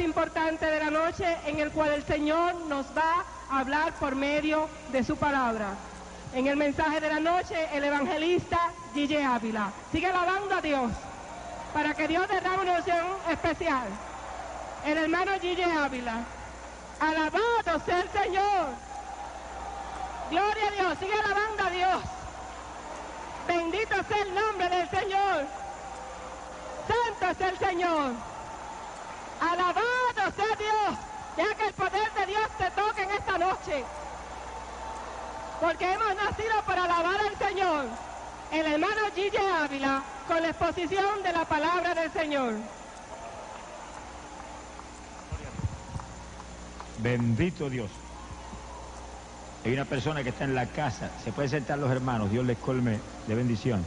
Importante de la noche en el cual el Señor nos va a hablar por medio de su palabra. En el mensaje de la noche, el evangelista Gille Ávila. Sigue alabando a Dios para que Dios derrame una unción especial. El hermano Gille Ávila. Alabado sea el Señor. Gloria a Dios. Sigue alabando a Dios. Bendito sea el nombre del Señor. Santo es el Señor. Alabado sea Dios. Deja que el poder de Dios te toque en esta noche. Porque hemos nacido para alabar al Señor. El hermano Gille Ávila con la exposición de la palabra del Señor. Bendito Dios. Hay una persona que está en la casa, se puede sentar los hermanos, Dios les colme de bendición.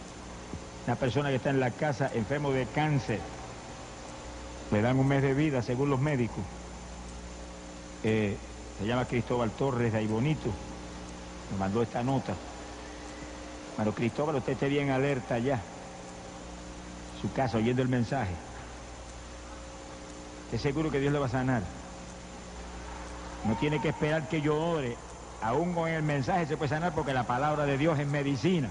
Una persona que está en la casa enfermo de cáncer, le dan un mes de vida según los médicos. Eh, se llama Cristóbal Torres de ahí. Me mandó esta nota. Bueno, Cristóbal, usted esté bien alerta ya. Su casa, oyendo el mensaje. Es seguro que Dios le va a sanar. No tiene que esperar que yo ore. Aún con el mensaje se puede sanar porque la palabra de Dios es medicina.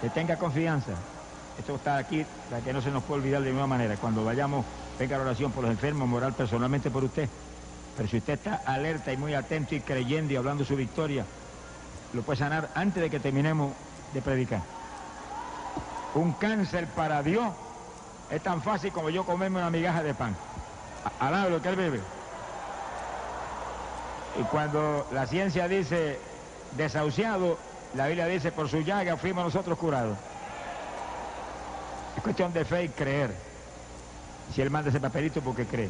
Que tenga confianza. Esto está aquí para que no se nos pueda olvidar de ninguna manera. Cuando vayamos, venga la oración por los enfermos, moral personalmente por usted. Pero si usted está alerta y muy atento y creyendo y hablando su victoria, lo puede sanar antes de que terminemos de predicar. Un cáncer para Dios es tan fácil como yo comerme una migaja de pan. Alabe lo que él bebe. Y cuando la ciencia dice desahuciado, la Biblia dice por su llaga fuimos nosotros curados. Es cuestión de fe y creer. Si él manda ese papelito porque cree.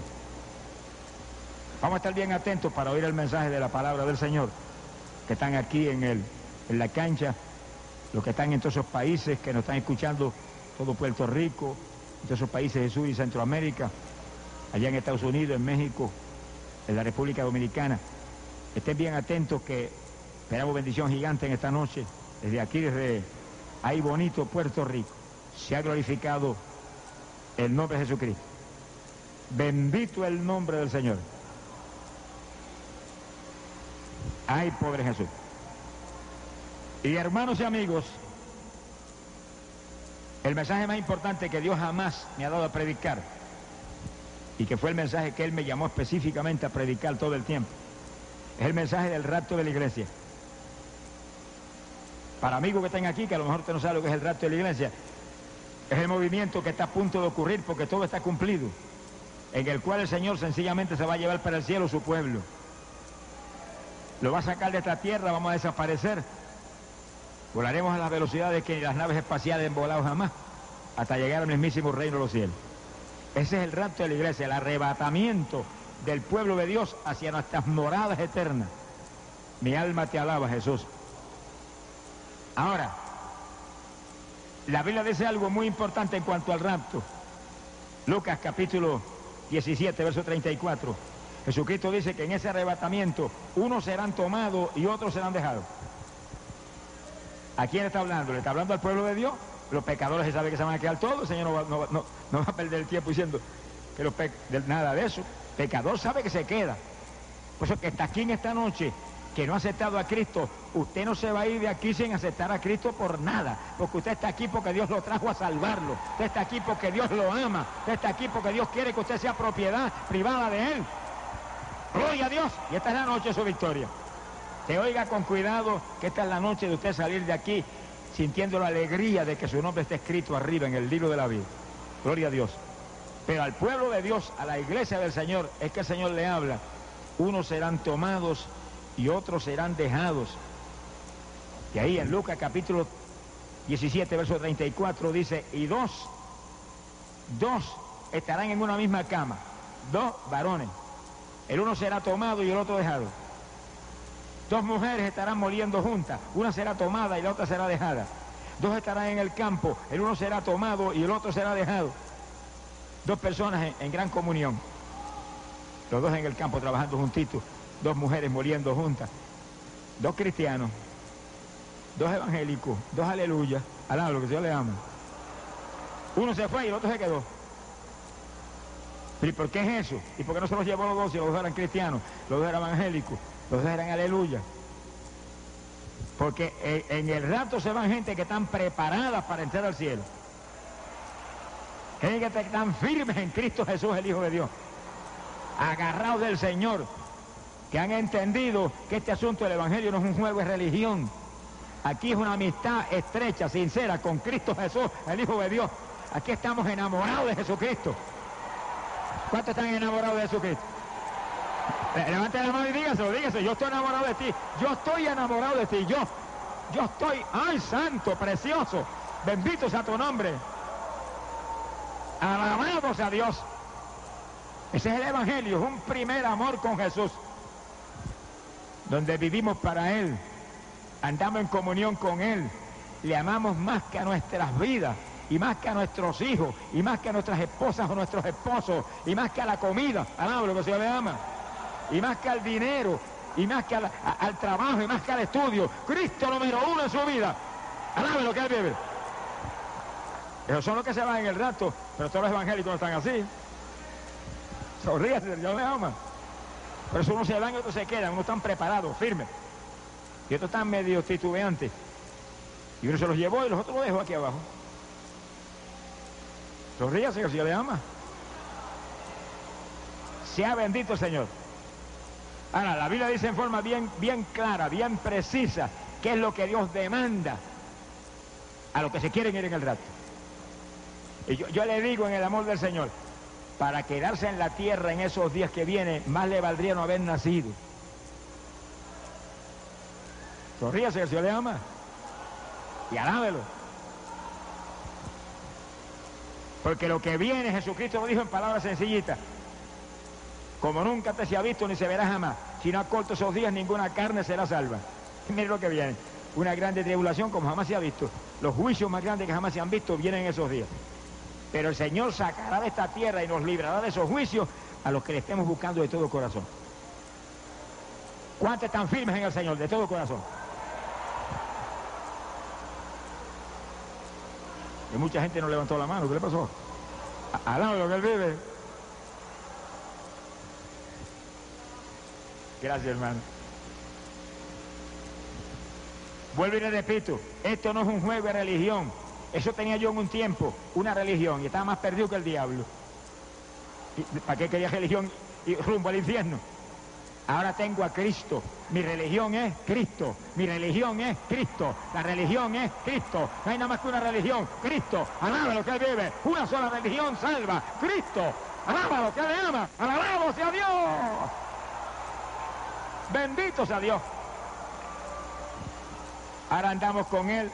Vamos a estar bien atentos para oír el mensaje de la palabra del Señor, que están aquí en, el, en la cancha, los que están en todos esos países, que nos están escuchando, todo Puerto Rico, en todos esos países de Sur y Centroamérica, allá en Estados Unidos, en México, en la República Dominicana. Estén bien atentos que esperamos bendición gigante en esta noche, desde aquí, desde ahí bonito, Puerto Rico. Se ha glorificado el nombre de Jesucristo. Bendito el nombre del Señor. Ay, pobre Jesús. Y hermanos y amigos, el mensaje más importante que Dios jamás me ha dado a predicar, y que fue el mensaje que Él me llamó específicamente a predicar todo el tiempo, es el mensaje del rapto de la iglesia. Para amigos que están aquí, que a lo mejor usted no sabe lo que es el rapto de la iglesia, es el movimiento que está a punto de ocurrir porque todo está cumplido, en el cual el Señor sencillamente se va a llevar para el cielo su pueblo. Lo va a sacar de esta tierra, vamos a desaparecer. Volaremos a las velocidades que las naves espaciales han volado jamás, hasta llegar al mismísimo reino de los cielos. Ese es el rapto de la iglesia, el arrebatamiento del pueblo de Dios hacia nuestras moradas eternas. Mi alma te alaba, Jesús. Ahora, la Biblia dice algo muy importante en cuanto al rapto. Lucas capítulo 17, verso 34. Jesucristo dice que en ese arrebatamiento unos serán tomados y otros serán dejados. ¿A quién está hablando? ¿Le está hablando al pueblo de Dios? Los pecadores se sabe que se van a quedar todos. El Señor no va, no, va a perder el tiempo diciendo que los nada de eso. Pecador sabe que se queda. Por eso que está aquí en esta noche, que no ha aceptado a Cristo, usted no se va a ir de aquí sin aceptar a Cristo por nada. Porque usted está aquí porque Dios lo trajo a salvarlo. Usted está aquí porque Dios lo ama. Usted está aquí porque Dios quiere que usted sea propiedad privada de Él. Gloria a Dios. Y esta es la noche de su victoria. Te oiga con cuidado que esta es la noche de usted salir de aquí sintiendo la alegría de que su nombre esté escrito arriba en el libro de la vida. Gloria a Dios. Pero al pueblo de Dios, a la iglesia del Señor, es que el Señor le habla. Unos serán tomados y otros serán dejados. Y ahí en Lucas capítulo 17, verso 34 dice, y dos, dos estarán en una misma cama. dos varones. El uno será tomado y el otro dejado. Dos mujeres estarán moliendo juntas, una será tomada y la otra será dejada. Dos estarán en el campo, el uno será tomado y el otro será dejado. Dos personas en, gran comunión. Los dos en el campo trabajando juntitos, dos mujeres moliendo juntas, dos cristianos, dos evangélicos, dos aleluyas, alaba lo que Dios le ama. Uno se fue y el otro se quedó. ¿Y por qué es eso? ¿Y por qué no se los llevó los dos si los dos eran cristianos, los dos eran evangélicos, los dos eran aleluya? Porque en el rato se van gente que están preparadas para entrar al cielo. Gente que están firmes en Cristo Jesús, el Hijo de Dios. Agarrados del Señor. Que han entendido que este asunto del Evangelio no es un juego, es religión. Aquí es una amistad estrecha, sincera, con Cristo Jesús, el Hijo de Dios. Aquí estamos enamorados de Jesucristo. ¿Cuántos están enamorados de Jesucristo? Eh, Levante la mano y dígaselo, dígaselo. Yo estoy enamorado de ti. Yo estoy enamorado de ti. Yo, yo estoy, ay, santo, precioso. Bendito sea tu nombre. Alabamos a Dios. Ese es el Evangelio, es un primer amor con Jesús. Donde vivimos para Él. Andamos en comunión con Él. Le amamos más que a nuestras vidas y más que a nuestros hijos, y más que a nuestras esposas o nuestros esposos, y más que a la comida, alaba lo que se le ama, y más que al dinero, y más que al, trabajo, y más que al estudio. Cristo número uno en su vida. Alabe lo que él vive. Esos son los que se van en el rato, pero todos los evangélicos no están así. Sonríase, Dios le ama. Por eso unos se van y otros se quedan, unos están preparados, firmes. Y otros están medio titubeantes. Y uno se los llevó y los otros los dejó aquí abajo. Sonríase que el Señor le ama. Sea bendito el Señor. Ahora, la Biblia dice en forma bien, bien clara, bien precisa, qué es lo que Dios demanda a los que se quieren ir en el rato. Y yo, yo le digo en el amor del Señor, para quedarse en la tierra en esos días que vienen, más le valdría no haber nacido. Sonríase el Señor le ama. Y alábelo. Porque lo que viene, Jesucristo lo dijo en palabras sencillitas. Como nunca te se ha visto ni se verá jamás. Si no acorto esos días, ninguna carne será salva. Y mire lo que viene. Una grande tribulación como jamás se ha visto. Los juicios más grandes que jamás se han visto vienen en esos días. Pero el Señor sacará de esta tierra y nos librará de esos juicios a los que le estemos buscando de todo corazón. ¿Cuántos están firmes en el Señor? De todo corazón. Y mucha gente no levantó la mano. ¿Qué le pasó? Al lado de lo que él vive. Gracias, hermano. Vuelvo y le repito, esto no es un juego de religión. Eso tenía yo en un tiempo, una religión, y estaba más perdido que el diablo. ¿Para qué quería religión y rumbo al infierno? Ahora tengo a Cristo. Mi religión es Cristo. Mi religión es Cristo. La religión es Cristo. No hay nada más que una religión. Cristo. Alaba lo que él vive. Una sola religión salva. Cristo. Alaba lo que él ama. Alabamos a Dios. Bendito sea Dios. Ahora andamos con Él.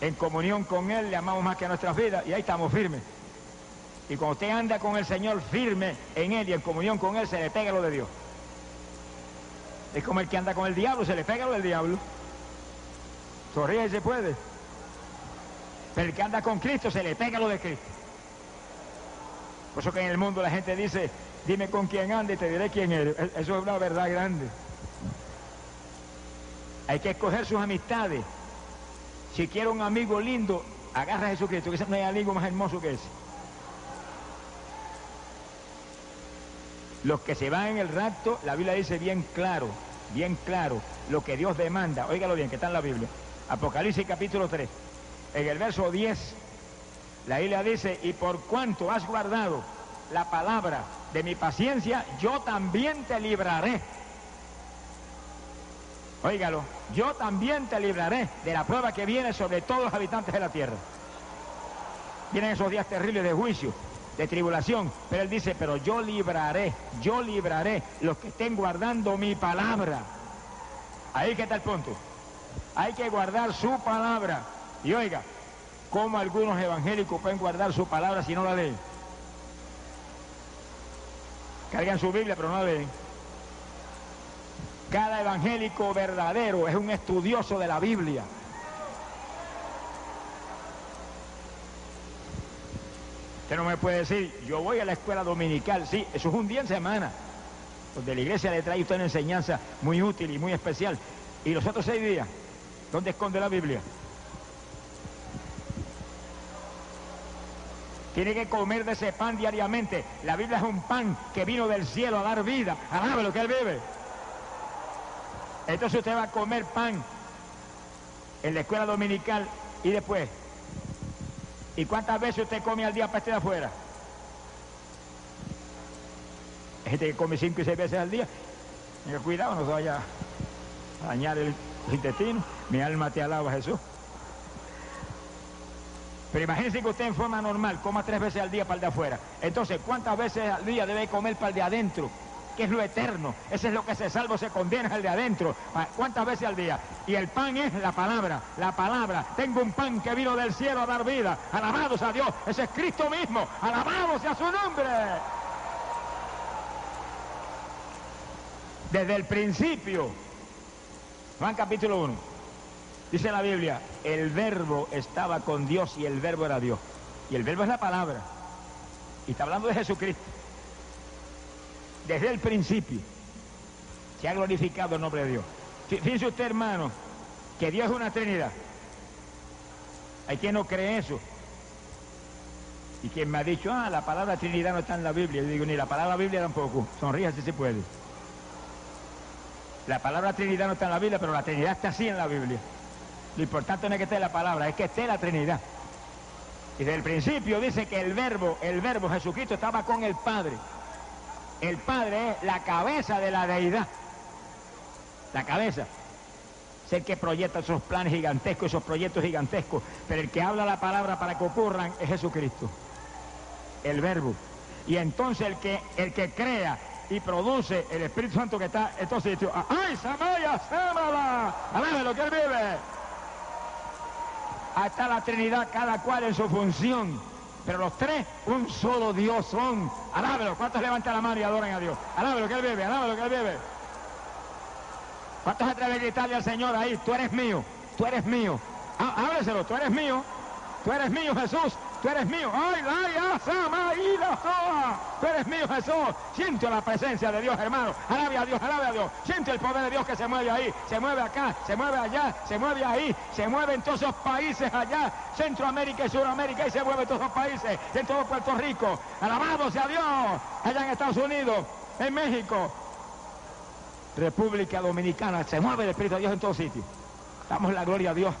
En comunión con Él. Le amamos más que a nuestras vidas. Y ahí estamos firmes. Y cuando usted anda con el Señor firme en Él y en comunión con Él, se le pega lo de Dios. Es como el que anda con el diablo, se le pega lo del diablo. Sonríe y se puede. Pero el que anda con Cristo, se le pega lo de Cristo. Por eso que en el mundo la gente dice, dime con quién anda y te diré quién eres. Eso es una verdad grande. Hay que escoger sus amistades. Si quiere un amigo lindo, agarra a Jesucristo, que no hay amigo más hermoso que ese. Los que se van en el rapto, la Biblia dice bien claro, bien claro, lo que Dios demanda. Óigalo bien, que está en la Biblia. Apocalipsis capítulo 3. En el verso 10, la Biblia dice, y por cuanto has guardado la palabra de mi paciencia, yo también te libraré. Óigalo, yo también te libraré de la prueba que viene sobre todos los habitantes de la tierra. Vienen esos días terribles de juicio, de tribulación, pero él dice, pero yo libraré, yo libraré los que estén guardando mi palabra. Ahí que está el punto. Hay que guardar su palabra. Y oiga, ¿cómo algunos evangélicos pueden guardar su palabra si no la leen? Cargan su Biblia, pero no la leen. Cada evangélico verdadero es un estudioso de la Biblia. Usted no me puede decir, yo voy a la escuela dominical. Sí, eso es un día en semana. Donde la iglesia le trae usted una enseñanza muy útil y muy especial. Y los otros seis días, ¿dónde esconde la Biblia? Tiene que comer de ese pan diariamente. La Biblia es un pan que vino del cielo a dar vida. Alábe lo que él bebe. Entonces usted va a comer pan en la escuela dominical y después. ¿Y cuántas veces usted come al día estar afuera? Hay gente que come cinco y seis veces al día. Cuidado, no se vaya a dañar el intestino. Mi alma te alaba, Jesús. Pero imagínense que usted en forma normal coma tres veces al día para el de afuera. Entonces, ¿cuántas veces al día debe comer para el de adentro? Que es lo eterno. Ese es lo que se salvo, se condena al de adentro. Ah, ¿Cuántas veces al día? Y el pan es la palabra, la palabra. Tengo un pan que vino del cielo a dar vida. Alabados a Dios. Ese es Cristo mismo. Alabados a su nombre. Desde el principio. Juan capítulo 1. Dice la Biblia, el verbo estaba con Dios y el verbo era Dios. Y el verbo es la palabra. Y está hablando de Jesucristo desde el principio se ha glorificado el nombre de Dios. Fíjese usted, hermano, que Dios es una Trinidad. Hay quien no cree eso. Y quien me ha dicho, ah, la palabra Trinidad no está en la Biblia. Yo digo, ni la palabra Biblia tampoco. Sonríe si se puede. La palabra Trinidad no está en la Biblia, pero la Trinidad está así en la Biblia. Lo importante no es que esté la palabra, es que esté la Trinidad. Y desde el principio dice que el verbo, el verbo Jesucristo estaba con el Padre. El Padre es la cabeza de la deidad. La cabeza. Es el que proyecta esos planes gigantescos, esos proyectos gigantescos. Pero el que habla la palabra para que ocurran es Jesucristo. El verbo. Y entonces el que, el que crea y produce el Espíritu Santo que está en estos sitios. ¡Ay, Samaya, Samala! ¡Aláme lo que él vive! Está la Trinidad, cada cual en su función. Pero los tres, un solo Dios son. Alábelo. ¿Cuántos levantan la mano y adoran a Dios? Alábelo que él bebe, alábelo que él bebe. ¿Cuántos atreven a gritarle al Señor ahí? Tú eres mío, tú eres mío. Hábleselo, tú eres mío. Tú eres mío, Jesús. Tú eres mío. ¡Ay, la sama y la soa! Tú eres mío, Jesús. Siento la presencia de Dios, hermano. Alabe a Dios, alabe a Dios. Siente el poder de Dios que se mueve ahí, se mueve acá, se mueve allá, se mueve ahí, se mueve en todos esos países allá, Centroamérica y Sudamérica, y se mueve en todos esos países, en todo Puerto Rico. Alabado sea Dios. Allá en Estados Unidos, en México, República Dominicana, se mueve el Espíritu de Dios en todos sitios. Damos la gloria a Dios.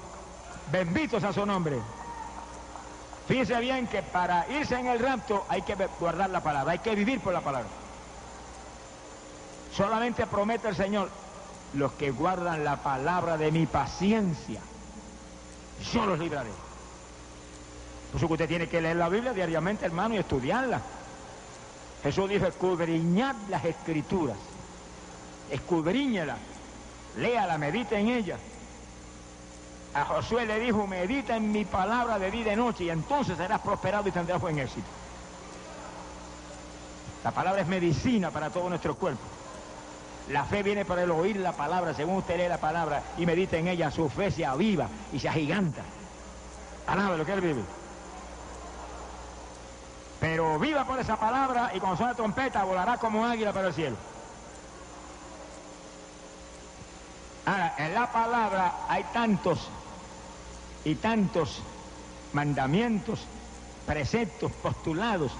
Benditos a su nombre. Fíjense bien que para irse en el rapto hay que guardar la palabra, hay que vivir por la palabra. Solamente promete el Señor, los que guardan la palabra de mi paciencia, yo los libraré. Por eso que usted tiene que leer la Biblia diariamente, hermano, y estudiarla. Jesús dijo, escudriñad las escrituras, escudriñela, léala, medite en ella a Josué le dijo, medita en mi palabra de día y de noche y entonces serás prosperado y tendrás buen éxito. La palabra es medicina para todo nuestro cuerpo. La fe viene por el oír la palabra, según usted lee la palabra y medita en ella, su fe se aviva y se agiganta. Alabe lo que él vive. Pero viva por esa palabra y cuando suena trompeta volará como águila para el cielo. Ahora, en la palabra hay tantos y tantos mandamientos, preceptos, postulados.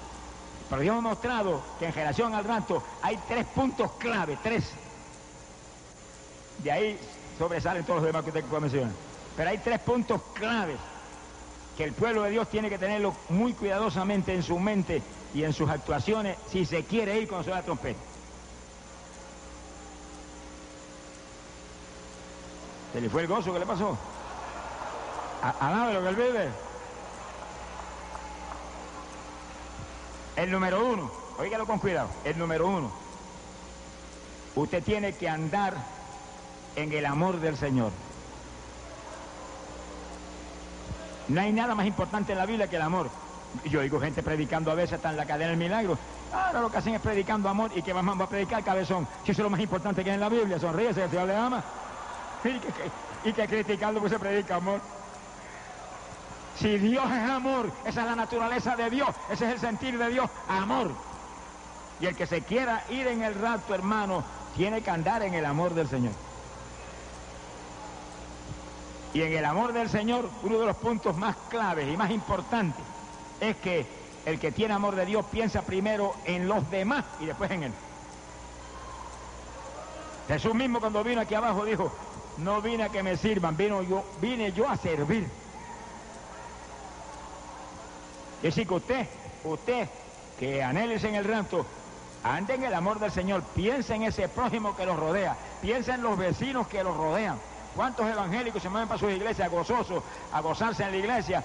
Pero Dios ha mostrado que en generación al rato hay tres puntos clave, tres. De ahí sobresalen todos los demás que usted mencionar. Pero hay tres puntos claves que el pueblo de Dios tiene que tenerlo muy cuidadosamente en su mente y en sus actuaciones si se quiere ir con su trompeta. ¿Se le fue el gozo? ¿Qué le pasó? Alabe lo que él vive. El número uno, oígalo con cuidado, el número uno. Usted tiene que andar en el amor del Señor. No hay nada más importante en la Biblia que el amor. Yo oigo gente predicando a veces hasta en la cadena del milagro. Ahora lo que hacen es predicando amor y que más va a predicar cabezón. Si eso es lo más importante que hay en la Biblia, sonríese, el Señor le ama. Y que, que, y que criticando pues se predica amor. Si Dios es amor, esa es la naturaleza de Dios, ese es el sentir de Dios, amor. Y el que se quiera ir en el rato, hermano, tiene que andar en el amor del Señor. Y en el amor del Señor, uno de los puntos más claves y más importantes es que el que tiene amor de Dios piensa primero en los demás y después en Él. Jesús mismo cuando vino aquí abajo dijo, no vine a que me sirvan, vino yo, vine yo a servir. Es decir, que usted, usted que anheles en el rato, ande en el amor del Señor, piensa en ese prójimo que lo rodea, piensa en los vecinos que lo rodean. ¿Cuántos evangélicos se mueven para sus iglesias gozosos, a gozarse en la iglesia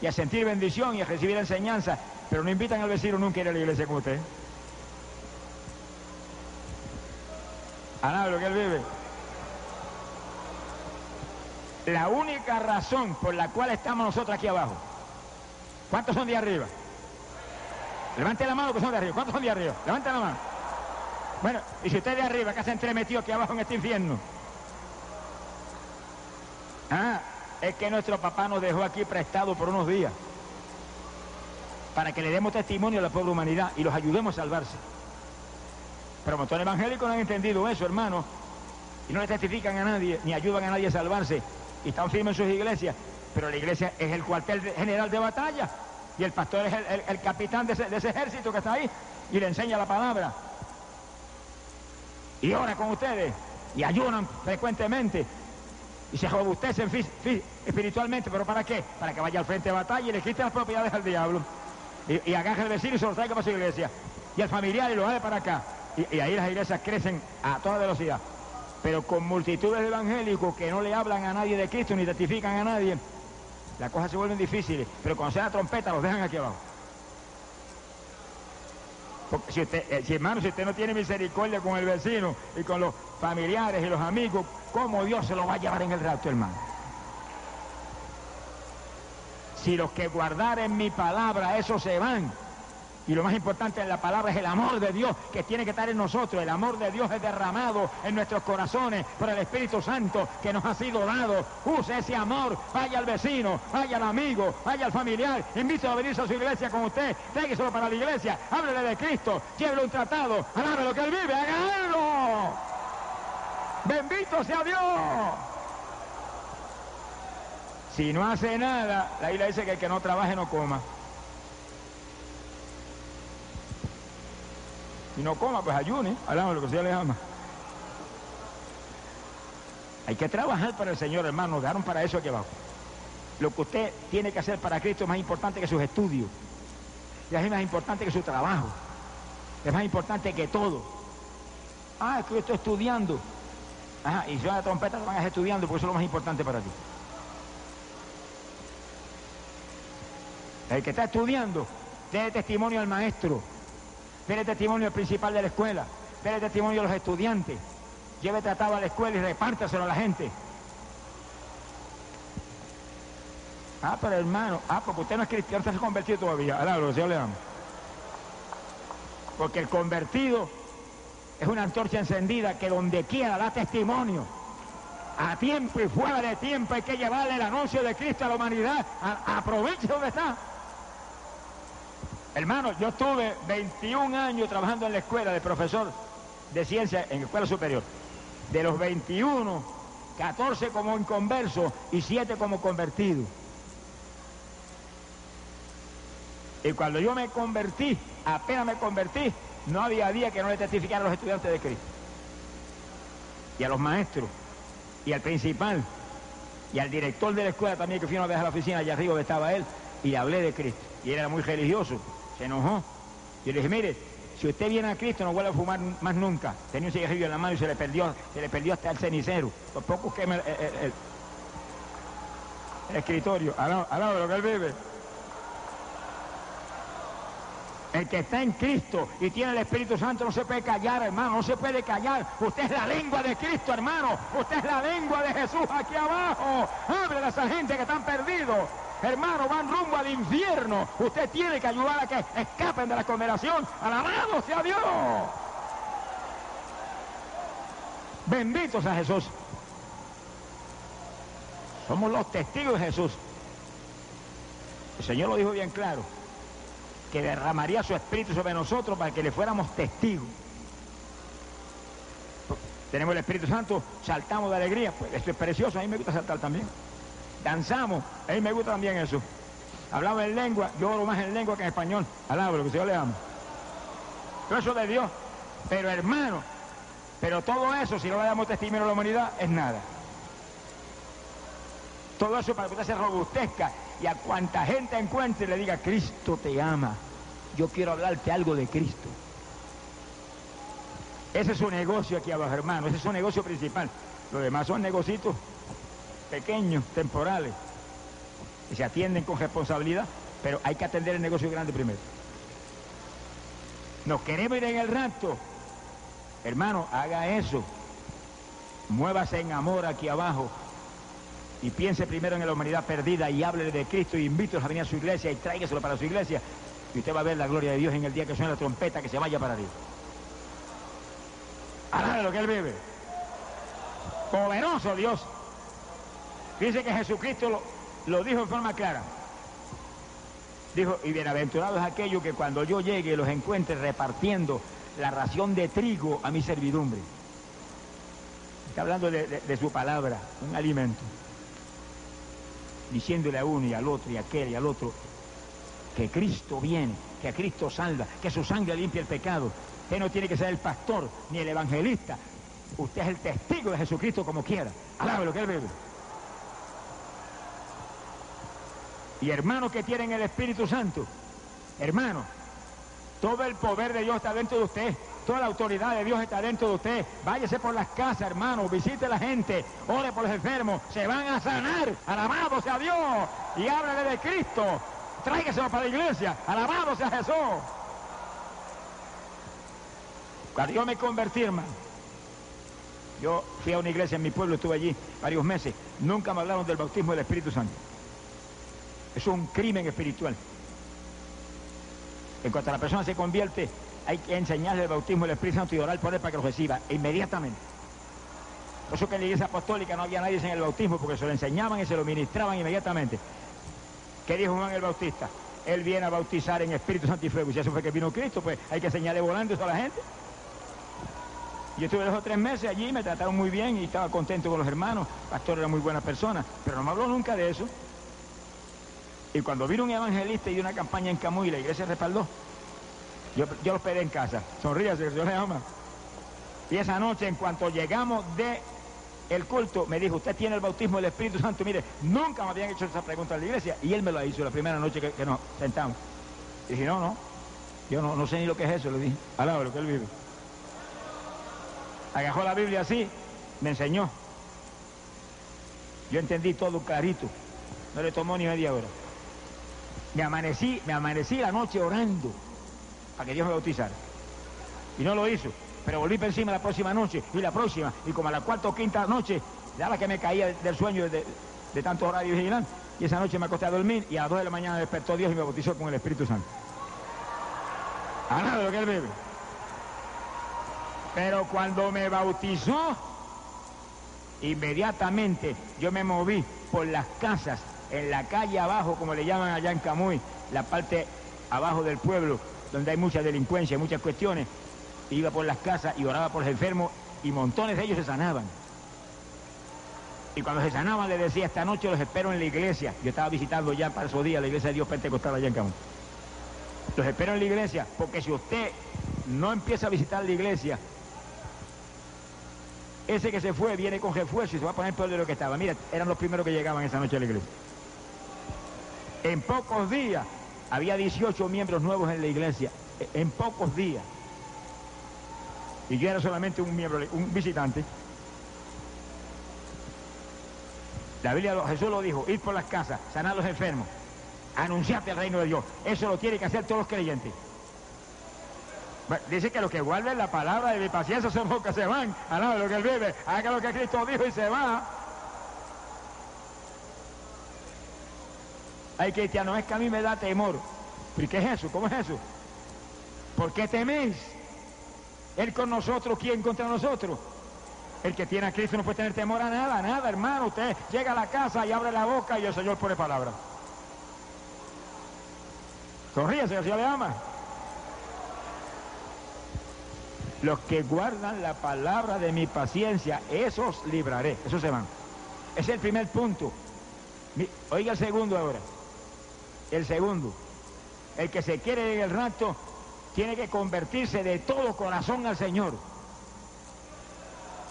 y a sentir bendición y a recibir enseñanza, pero no invitan al vecino nunca a ir a la iglesia con usted? Lo que él vive. La única razón por la cual estamos nosotros aquí abajo ¿Cuántos son de arriba? Levante la mano que son de arriba. ¿Cuántos son de arriba? Levante la mano. Bueno, y si usted de arriba, ¿qué se entremetió aquí abajo en este infierno? Ah, es que nuestro papá nos dejó aquí prestado por unos días para que le demos testimonio a la pobre humanidad y los ayudemos a salvarse. Pero montones evangélicos no han entendido eso, hermano, y no le testifican a nadie, ni ayudan a nadie a salvarse, y están firmes en sus iglesias, pero la iglesia es el cuartel general de batalla y el pastor es el, capitán de ese, ejército que está ahí y le enseña la palabra. Y ora con ustedes y ayunan frecuentemente y se robustecen espiritualmente, pero ¿para qué? Para que vaya al frente de batalla y le quite las propiedades al diablo y, y al vecino y se lo traiga para su iglesia y al familiar y lo haga para acá. Y, y ahí las iglesias crecen a toda velocidad. Pero con multitudes de evangélicos que no le hablan a nadie de Cristo ni testifican a nadie, las cosas se vuelven difíciles, pero cuando sea la trompeta los dejan aquí abajo. Porque si usted, eh, si hermano, si usted no tiene misericordia con el vecino y con los familiares y los amigos, ¿cómo Dios se lo va a llevar en el rato, hermano? Si los que guardaren mi palabra, esos se van. Y lo más importante en la palabra es el amor de Dios que tiene que estar en nosotros. El amor de Dios es derramado en nuestros corazones por el Espíritu Santo que nos ha sido dado. Use ese amor, vaya al vecino, vaya al amigo, vaya al familiar. Invítelo a venirse a su iglesia con usted. Trégueselo para la iglesia. Háblele de Cristo. Llévele un tratado. Alábe lo que él vive. Hágalo. Bendito sea Dios. Si no hace nada, la Biblia dice que el que no trabaje no coma. Y no coma, pues ayune, hablamos lo que sea le ama. Hay que trabajar para el Señor, hermano, dejaron para eso aquí abajo. Lo que usted tiene que hacer para Cristo es más importante que sus estudios. Y es más importante que su trabajo. Es más importante que todo. Ah, es que yo estoy estudiando. Ajá, y si la trompeta lo van a estar estudiando porque eso es lo más importante para ti. El que está estudiando, dé testimonio al maestro Dele testimonio al principal de la escuela, dele testimonio a los estudiantes, lleve tratado a la escuela y repártaselo a la gente. Ah, pero hermano, ah, porque usted no es cristiano, usted se ha convertido todavía. Alabro, Señor le amo. Porque el convertido es una antorcha encendida que donde quiera da testimonio. A tiempo y fuera de tiempo hay que llevarle el anuncio de Cristo a la humanidad. aproveche donde está. Hermano, yo estuve 21 años trabajando en la escuela de profesor de ciencia en escuela superior. De los 21, 14 como inconverso y 7 como convertido. Y cuando yo me convertí, apenas me convertí, no había día que no le testificara a los estudiantes de Cristo. Y a los maestros, y al principal, y al director de la escuela también, que fui una vez a la oficina allá arriba estaba él, y hablé de Cristo. Y él era muy religioso se enojó. Yo le dije, mire, si usted viene a Cristo no vuelve a fumar más nunca. Tenía un cigarrillo en la mano y se le perdió, se le perdió hasta el cenicero. Por poco quema el, el, el, escritorio, al lado, de lo que él vive. El que está en Cristo y tiene el Espíritu Santo no se puede callar, hermano, no se puede callar. Usted es la lengua de Cristo, hermano. Usted es la lengua de Jesús aquí abajo. Hable a esa gente que están perdidos. Hermano, van rumbo al infierno. Usted tiene que ayudar a que escapen de la condenación. Alabado sea Dios. Benditos a Jesús. Somos los testigos de Jesús. El Señor lo dijo bien claro, que derramaría su espíritu sobre nosotros para que le fuéramos testigos. Tenemos el Espíritu Santo, saltamos de alegría, pues esto es precioso, a mí me gusta saltar también. Danzamos, a mí me gusta también eso. Hablaba en lengua, yo hablo más en lengua que en español. Alaba lo que Señor le ama. Todo eso de Dios. Pero hermano, pero todo eso, si no le damos testimonio a la humanidad, es nada. Todo eso para que usted se robustezca y a cuanta gente encuentre le diga, Cristo te ama. Yo quiero hablarte algo de Cristo. Ese es su negocio aquí abajo, hermano. Ese es su negocio principal. Los demás son negocios pequeños, temporales, que se atienden con responsabilidad, pero hay que atender el negocio grande primero. Nos queremos ir en el rapto. Hermano, haga eso. Muévase en amor aquí abajo y piense primero en la humanidad perdida y hable de Cristo y invite a venir a su iglesia y tráigaselo para su iglesia y usted va a ver la gloria de Dios en el día que suene la trompeta que se vaya para Dios. De lo que él vive. Poderoso Dios. Dice que Jesucristo lo, lo dijo en forma clara. Dijo, y bienaventurados aquellos que cuando yo llegue los encuentre repartiendo la ración de trigo a mi servidumbre. Está hablando de, su palabra, un alimento. Diciéndole a uno y al otro y a aquel y al otro que Cristo viene, que Cristo salva, que su sangre limpia el pecado. Usted no tiene que ser el pastor ni el evangelista. Usted es el testigo de Jesucristo como quiera. Alabe lo que él bebe. Y hermanos que tienen el Espíritu Santo, hermanos, todo el poder de Dios está dentro de usted. Toda la autoridad de Dios está dentro de usted. Váyase por las casas, hermano. Visite a la gente. Ore por los enfermos. Se van a sanar. Alabado sea Dios. Y háblale de Cristo. Tráigaselo para la iglesia. Alabado sea Jesús. Cuando yo me convertí, hermano, yo fui a una iglesia en mi pueblo, estuve allí varios meses. Nunca me hablaron del bautismo del Espíritu Santo. Es un crimen espiritual. En cuanto la persona se convierte, hay que enseñarle el bautismo del Espíritu Santo y orar por él para que lo reciba inmediatamente. Por eso que en la iglesia apostólica no había nadie sin el bautismo, porque se lo enseñaban y se lo ministraban inmediatamente. ¿Qué dijo Juan el Bautista? Él viene a bautizar en Espíritu Santo y fuego. Y si eso fue que vino Cristo, pues hay que enseñarle volando eso a la gente. Yo estuve dos o tres meses allí, me trataron muy bien y estaba contento con los hermanos. El pastor era muy buena persona, pero no me habló nunca de eso. Y cuando vino un evangelista y una campaña en Camuy, la iglesia respaldó. Yo, yo los pedí en casa. Sonríase, Dios le ama. Y esa noche, en cuanto llegamos de el culto, me dijo, usted tiene el bautismo del Espíritu Santo. Mire, nunca me habían hecho esa pregunta en la iglesia. Y él me la hizo la primera noche que, nos sentamos. Y dije, no, no. Yo no, no sé ni lo que es eso, le dije. Alaba lo que él vive. Agajó la Biblia así, me enseñó. Yo entendí todo clarito. No le tomó ni media hora. Me amanecí, me amanecí la noche orando para que Dios me bautizara. Y no lo hizo. Pero volví para encima la próxima noche y la próxima. Y como a la cuarta o quinta noche, ya la que me caía del sueño de, de tanto orar y vigilar. Y esa noche me acosté a dormir y a las dos de la mañana despertó Dios y me bautizó con el Espíritu Santo. A nada de lo que él bebe. Pero cuando me bautizó, inmediatamente yo me moví por las casas, en la calle abajo, como le llaman allá en Camuy, la parte abajo del pueblo, donde hay mucha delincuencia, muchas cuestiones. Iba por las casas y oraba por los enfermos y montones de ellos se sanaban. Y cuando se sanaban le decía, esta noche los espero en la iglesia. Yo estaba visitando ya para esos días la iglesia de Dios Pentecostal allá en Camuy. Los espero en la iglesia, porque si usted no empieza a visitar la iglesia, ese que se fue viene con refuerzo y se va a poner peor de lo que estaba. Mira, eran los primeros que llegaban esa noche a la iglesia. En pocos días había 18 miembros nuevos en la iglesia. E- En pocos días. Y yo era solamente un miembro, un visitante. La Biblia, Jesús lo dijo, ir por las casas, sanar a los enfermos, anunciarte el reino de Dios. Eso lo tienen que hacer todos los creyentes. Dice que los que guarden la palabra de mi paciencia son los se van. Alaba lo que él vive. Haga lo que Cristo dijo y se va. Hay cristianos, es que a mí me da temor. ¿Pero qué es eso? ¿Cómo es eso? ¿Por qué teméis? Él con nosotros, ¿quién contra nosotros? El que tiene a Cristo no puede tener temor a nada, nada, hermano. Usted llega a la casa y abre la boca y el Señor pone palabra. Sonríese, el Señor le ama. Los que guardan la palabra de mi paciencia, esos libraré. Esos se van. Es el primer punto. Oiga el segundo ahora. El segundo. El que se quiere en el rato tiene que convertirse de todo corazón al Señor.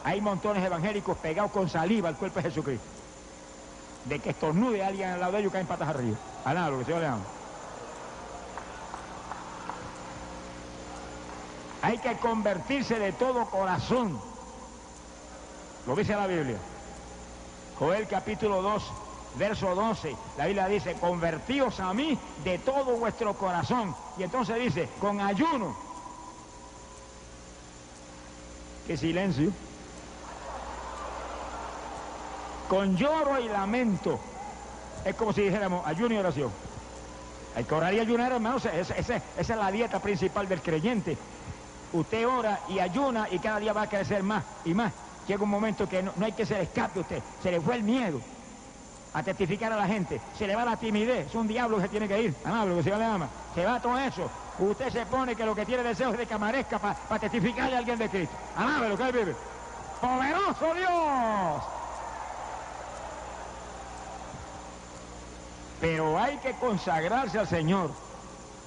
Hay montones evangélicos pegados con saliva al cuerpo de Jesucristo. De que estornude alguien al lado de ellos caen patas arriba. A lo que se le ama. Hay que convertirse de todo corazón. Lo dice la Biblia. Joel capítulo 2, verso 12. La Biblia dice, convertíos a mí de todo vuestro corazón. Y entonces dice, con ayuno. Qué silencio. Con lloro y lamento. Es como si dijéramos ayuno y oración. Hay que orar y ayunar, hermanos. Esa, esa es la dieta principal del creyente. Usted ora y ayuna y cada día va a crecer más y más. Llega un momento que no, hay que se le escape a usted. Se le fue el miedo a testificar a la gente. Se le va la timidez. Es un diablo que tiene que ir. Amable, que se le ama. Se va todo eso. Usted se pone que lo que tiene deseo es de que amarezca para testificarle a alguien de Cristo. Amable, lo que él vive. ¡Poderoso Dios! Pero hay que consagrarse al Señor.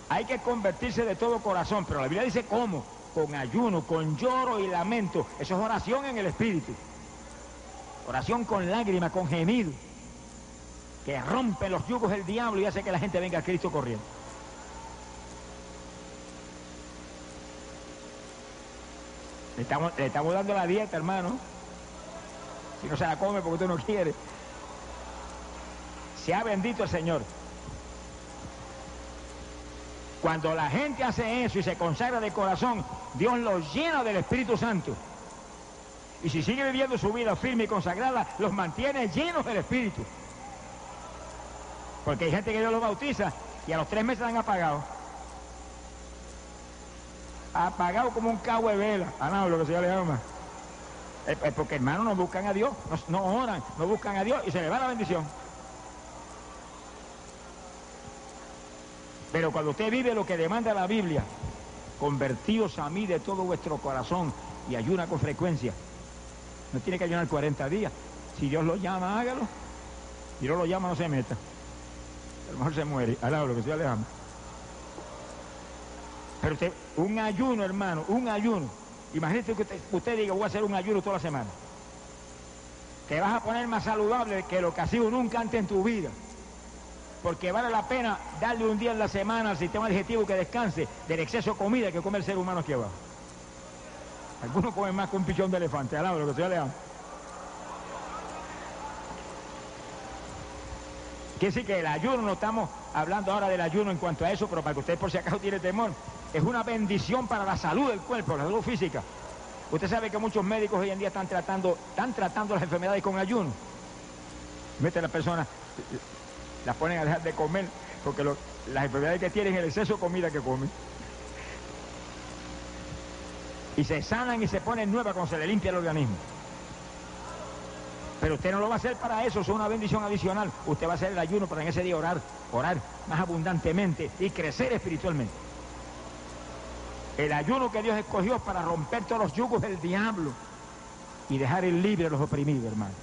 Hay que convertirse de todo corazón. Pero la Biblia dice cómo con ayuno, con lloro y lamento. Eso es oración en el Espíritu. Oración con lágrimas, con gemido. Que rompe los yugos del diablo y hace que la gente venga a Cristo corriendo. Le estamos, le estamos dando la dieta, hermano. Si no se la come porque usted no quiere. Se ha bendito el Señor. Cuando la gente hace eso y se consagra de corazón, Dios los llena del Espíritu Santo. Y si sigue viviendo su vida firme y consagrada, los mantiene llenos del Espíritu. Porque hay gente que Dios los bautiza y a los tres meses han apagado. Apagado como un cabo de vela. Ah, no, lo que se llama. Es porque hermanos no buscan a Dios, no oran, no buscan a Dios y se le va la bendición. Pero cuando usted vive lo que demanda la Biblia, convertíos a mí de todo vuestro corazón y ayuna con frecuencia. No tiene que ayunar 40 días. Si Dios lo llama, hágalo. Si no lo llama, no se meta. A lo mejor se muere. Alaba lo que le ama. Pero usted, un ayuno, hermano, un ayuno. Imagínese que usted, diga, voy a hacer un ayuno toda la semana. Te vas a poner más saludable que lo que has sido nunca antes en tu vida porque vale la pena darle un día en la semana al sistema digestivo que descanse del exceso de comida que come el ser humano aquí abajo. Algunos comen más que un pichón de elefante, alaba lo que sea le Quiere decir que el ayuno, no estamos hablando ahora del ayuno en cuanto a eso, pero para que usted por si acaso tiene temor, es una bendición para la salud del cuerpo, la salud física. Usted sabe que muchos médicos hoy en día están tratando, están tratando las enfermedades con ayuno. Mete a la persona, las ponen a dejar de comer, porque las enfermedades que tienen es el exceso de comida que comen. Y se sanan y se ponen nuevas cuando se le limpia el organismo. Pero usted no lo va a hacer para eso, es una bendición adicional. Usted va a hacer el ayuno para en ese día orar, orar más abundantemente y crecer espiritualmente. El ayuno que Dios escogió para romper todos los yugos del diablo y dejar el libre a los oprimidos, hermano.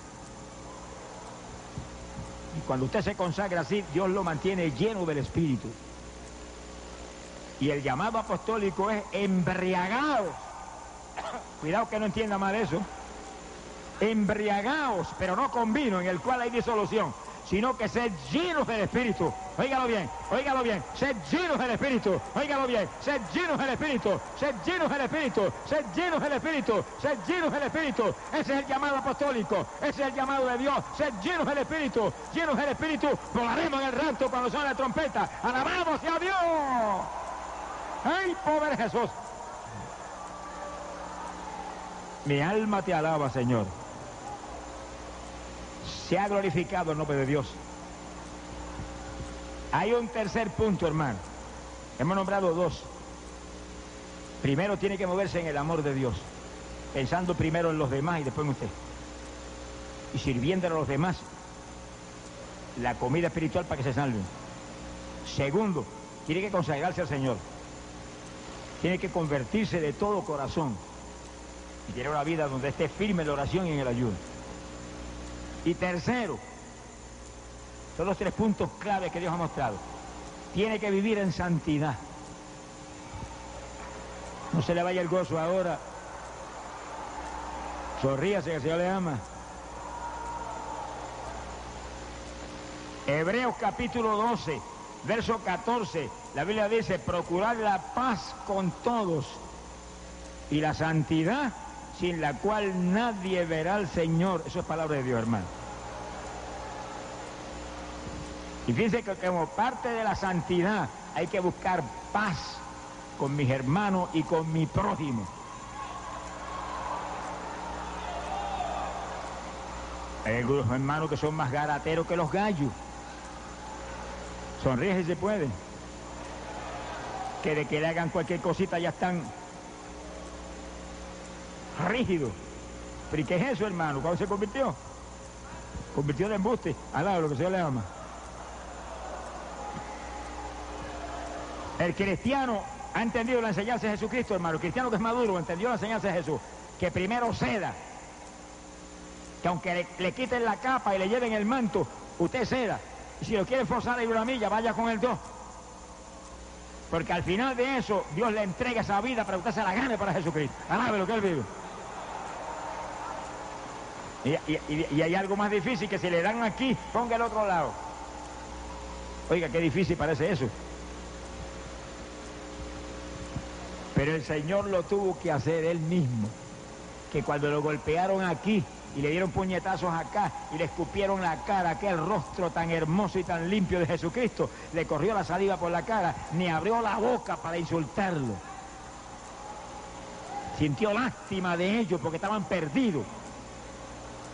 Y cuando usted se consagra así, Dios lo mantiene lleno del Espíritu. Y el llamado apostólico es embriagados. Cuidado que no entienda mal eso. Embriagados, pero no con vino, en el cual hay disolución sino que sed llenos del Espíritu. Óigalo bien, óigalo bien, sed llenos del Espíritu. Óigalo bien, sed llenos del Espíritu, sed llenos del Espíritu, sed llenos del Espíritu, sed llenos del Espíritu. Ese es el llamado apostólico, ese es el llamado de Dios. Sed llenos del Espíritu, llenos del Espíritu. Volaremos en el rato cuando suene la trompeta. Alabamos a Dios. ¡Ay, pobre Jesús! Mi alma te alaba, Señor ha glorificado el nombre de Dios. Hay un tercer punto, hermano. Hemos nombrado dos. Primero tiene que moverse en el amor de Dios, pensando primero en los demás y después en usted. Y sirviendo a los demás la comida espiritual para que se salven. Segundo, tiene que consagrarse al Señor. Tiene que convertirse de todo corazón. Y tiene una vida donde esté firme en la oración y en el ayuno. Y tercero, son los tres puntos claves que Dios ha mostrado. Tiene que vivir en santidad. No se le vaya el gozo ahora. Sonríase que el Señor le ama. Hebreos capítulo 12, verso 14. La Biblia dice, procurar la paz con todos y la santidad sin la cual nadie verá al Señor. Eso es palabra de Dios, hermano. Y fíjense que como parte de la santidad hay que buscar paz con mis hermanos y con mi prójimo. Hay algunos hermanos que son más garateros que los gallos. Sonríe si se puede. Que de que le hagan cualquier cosita ya están rígidos. ¿Pero y qué es eso, hermano? ¿Cuándo se convirtió? Convirtió de embuste. Al lado lo que se le llama. El cristiano ha entendido la enseñanza de Jesucristo, hermano. El cristiano que es maduro entendió la enseñanza de Jesús. Que primero ceda. Que aunque le, le quiten la capa y le lleven el manto, usted ceda. Y si lo quiere forzar a ir una milla, vaya con el dos. Porque al final de eso, Dios le entrega esa vida para que usted se la gane para Jesucristo. Alabe lo que él vive. Y, hay algo más difícil que si le dan aquí, ponga el otro lado. Oiga, qué difícil parece eso. Pero el Señor lo tuvo que hacer él mismo. Que cuando lo golpearon aquí y le dieron puñetazos acá y le escupieron la cara, aquel rostro tan hermoso y tan limpio de Jesucristo, le corrió la saliva por la cara, ni abrió la boca para insultarlo. Sintió lástima de ellos porque estaban perdidos.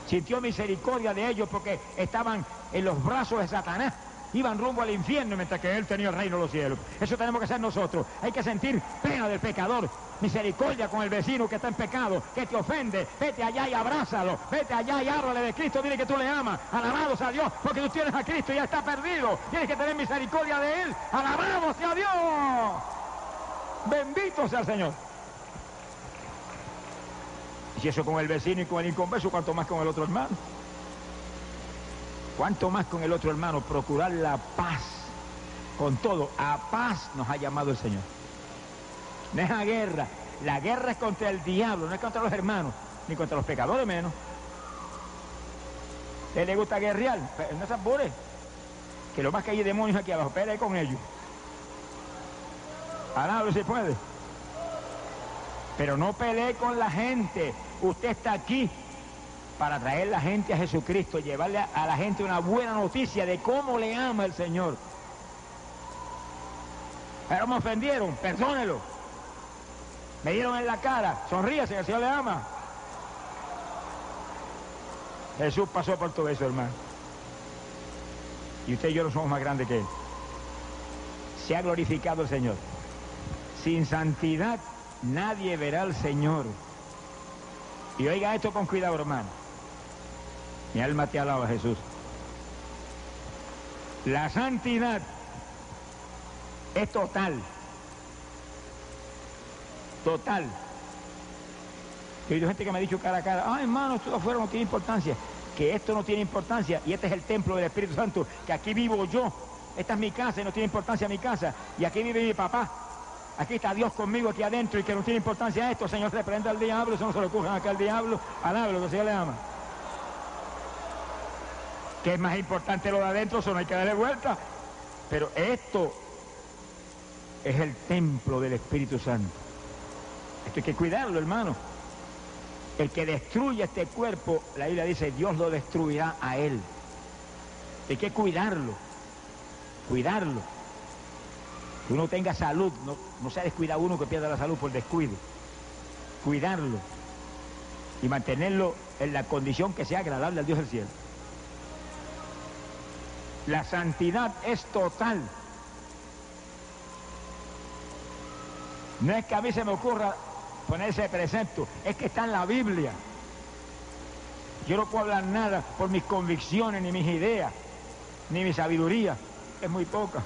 Sintió misericordia de ellos porque estaban en los brazos de Satanás. Iban rumbo al infierno mientras que él tenía el reino de los cielos. Eso tenemos que hacer nosotros. Hay que sentir pena del pecador, misericordia con el vecino que está en pecado, que te ofende. Vete allá y abrázalo. Vete allá y háblale de Cristo. Dile que tú le amas. Alabados a Dios porque tú tienes a Cristo y ya está perdido. Tienes que tener misericordia de él. Alabamos a Dios. Bendito sea el Señor. Si eso con el vecino y con el inconverso, cuanto más con el otro hermano. Cuanto más con el otro hermano, procurar la paz. Con todo, a paz nos ha llamado el Señor. No es a guerra. La guerra es contra el diablo, no es contra los hermanos, ni contra los pecadores menos. ¿A él le gusta guerrear? Pe- No se apure. Que lo más que hay demonios aquí abajo, pelee con ellos. Alabro si puede. Pero no pelee con la gente. Usted está aquí para traer la gente a Jesucristo, llevarle a, la gente una buena noticia de cómo le ama el Señor. Pero me ofendieron, perdónelo. Me dieron en la cara, sonríase, que el Señor le ama. Jesús pasó por todo eso, hermano. Y usted y yo no somos más grandes que Él. Se ha glorificado el Señor. Sin santidad nadie verá al Señor. Y oiga esto con cuidado, hermano. Mi alma te alaba, Jesús. La santidad es total. Total. He oído gente que me ha dicho cara a cara, ah, hermano, esto afuera no tiene importancia. Que esto no tiene importancia y este es el templo del Espíritu Santo, que aquí vivo yo. Esta es mi casa y no tiene importancia mi casa. Y aquí vive mi papá. Aquí está Dios conmigo aquí adentro y que no tiene importancia esto. Señor, reprenda al diablo, eso no se lo ocurre acá al diablo. Alabe lo que Señor le ama. Que es más importante lo de adentro, eso no hay que darle vuelta. Pero esto es el templo del Espíritu Santo. Esto hay que cuidarlo, hermano. El que destruye este cuerpo, la Biblia dice, Dios lo destruirá a él. Hay que cuidarlo. Cuidarlo. Que uno tenga salud, no, no sea descuida uno que pierda la salud por descuido. Cuidarlo y mantenerlo en la condición que sea agradable al Dios del cielo. La santidad es total. No es que a mí se me ocurra poner ese precepto, es que está en la Biblia. Yo no puedo hablar nada por mis convicciones, ni mis ideas, ni mi sabiduría. Es muy poca.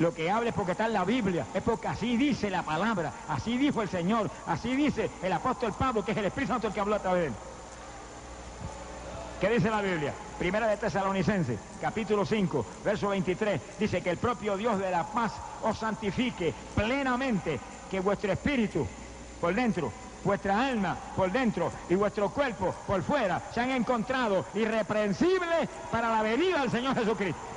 Lo que habla es porque está en la Biblia, es porque así dice la palabra, así dijo el Señor, así dice el apóstol Pablo, que es el Espíritu Santo el que habló a través de él. ¿Qué dice la Biblia? Primera de Tesalonicenses, capítulo 5, verso 23, dice que el propio Dios de la paz os santifique plenamente, que vuestro espíritu por dentro, vuestra alma por dentro y vuestro cuerpo por fuera se han encontrado irreprensibles para la venida del Señor Jesucristo.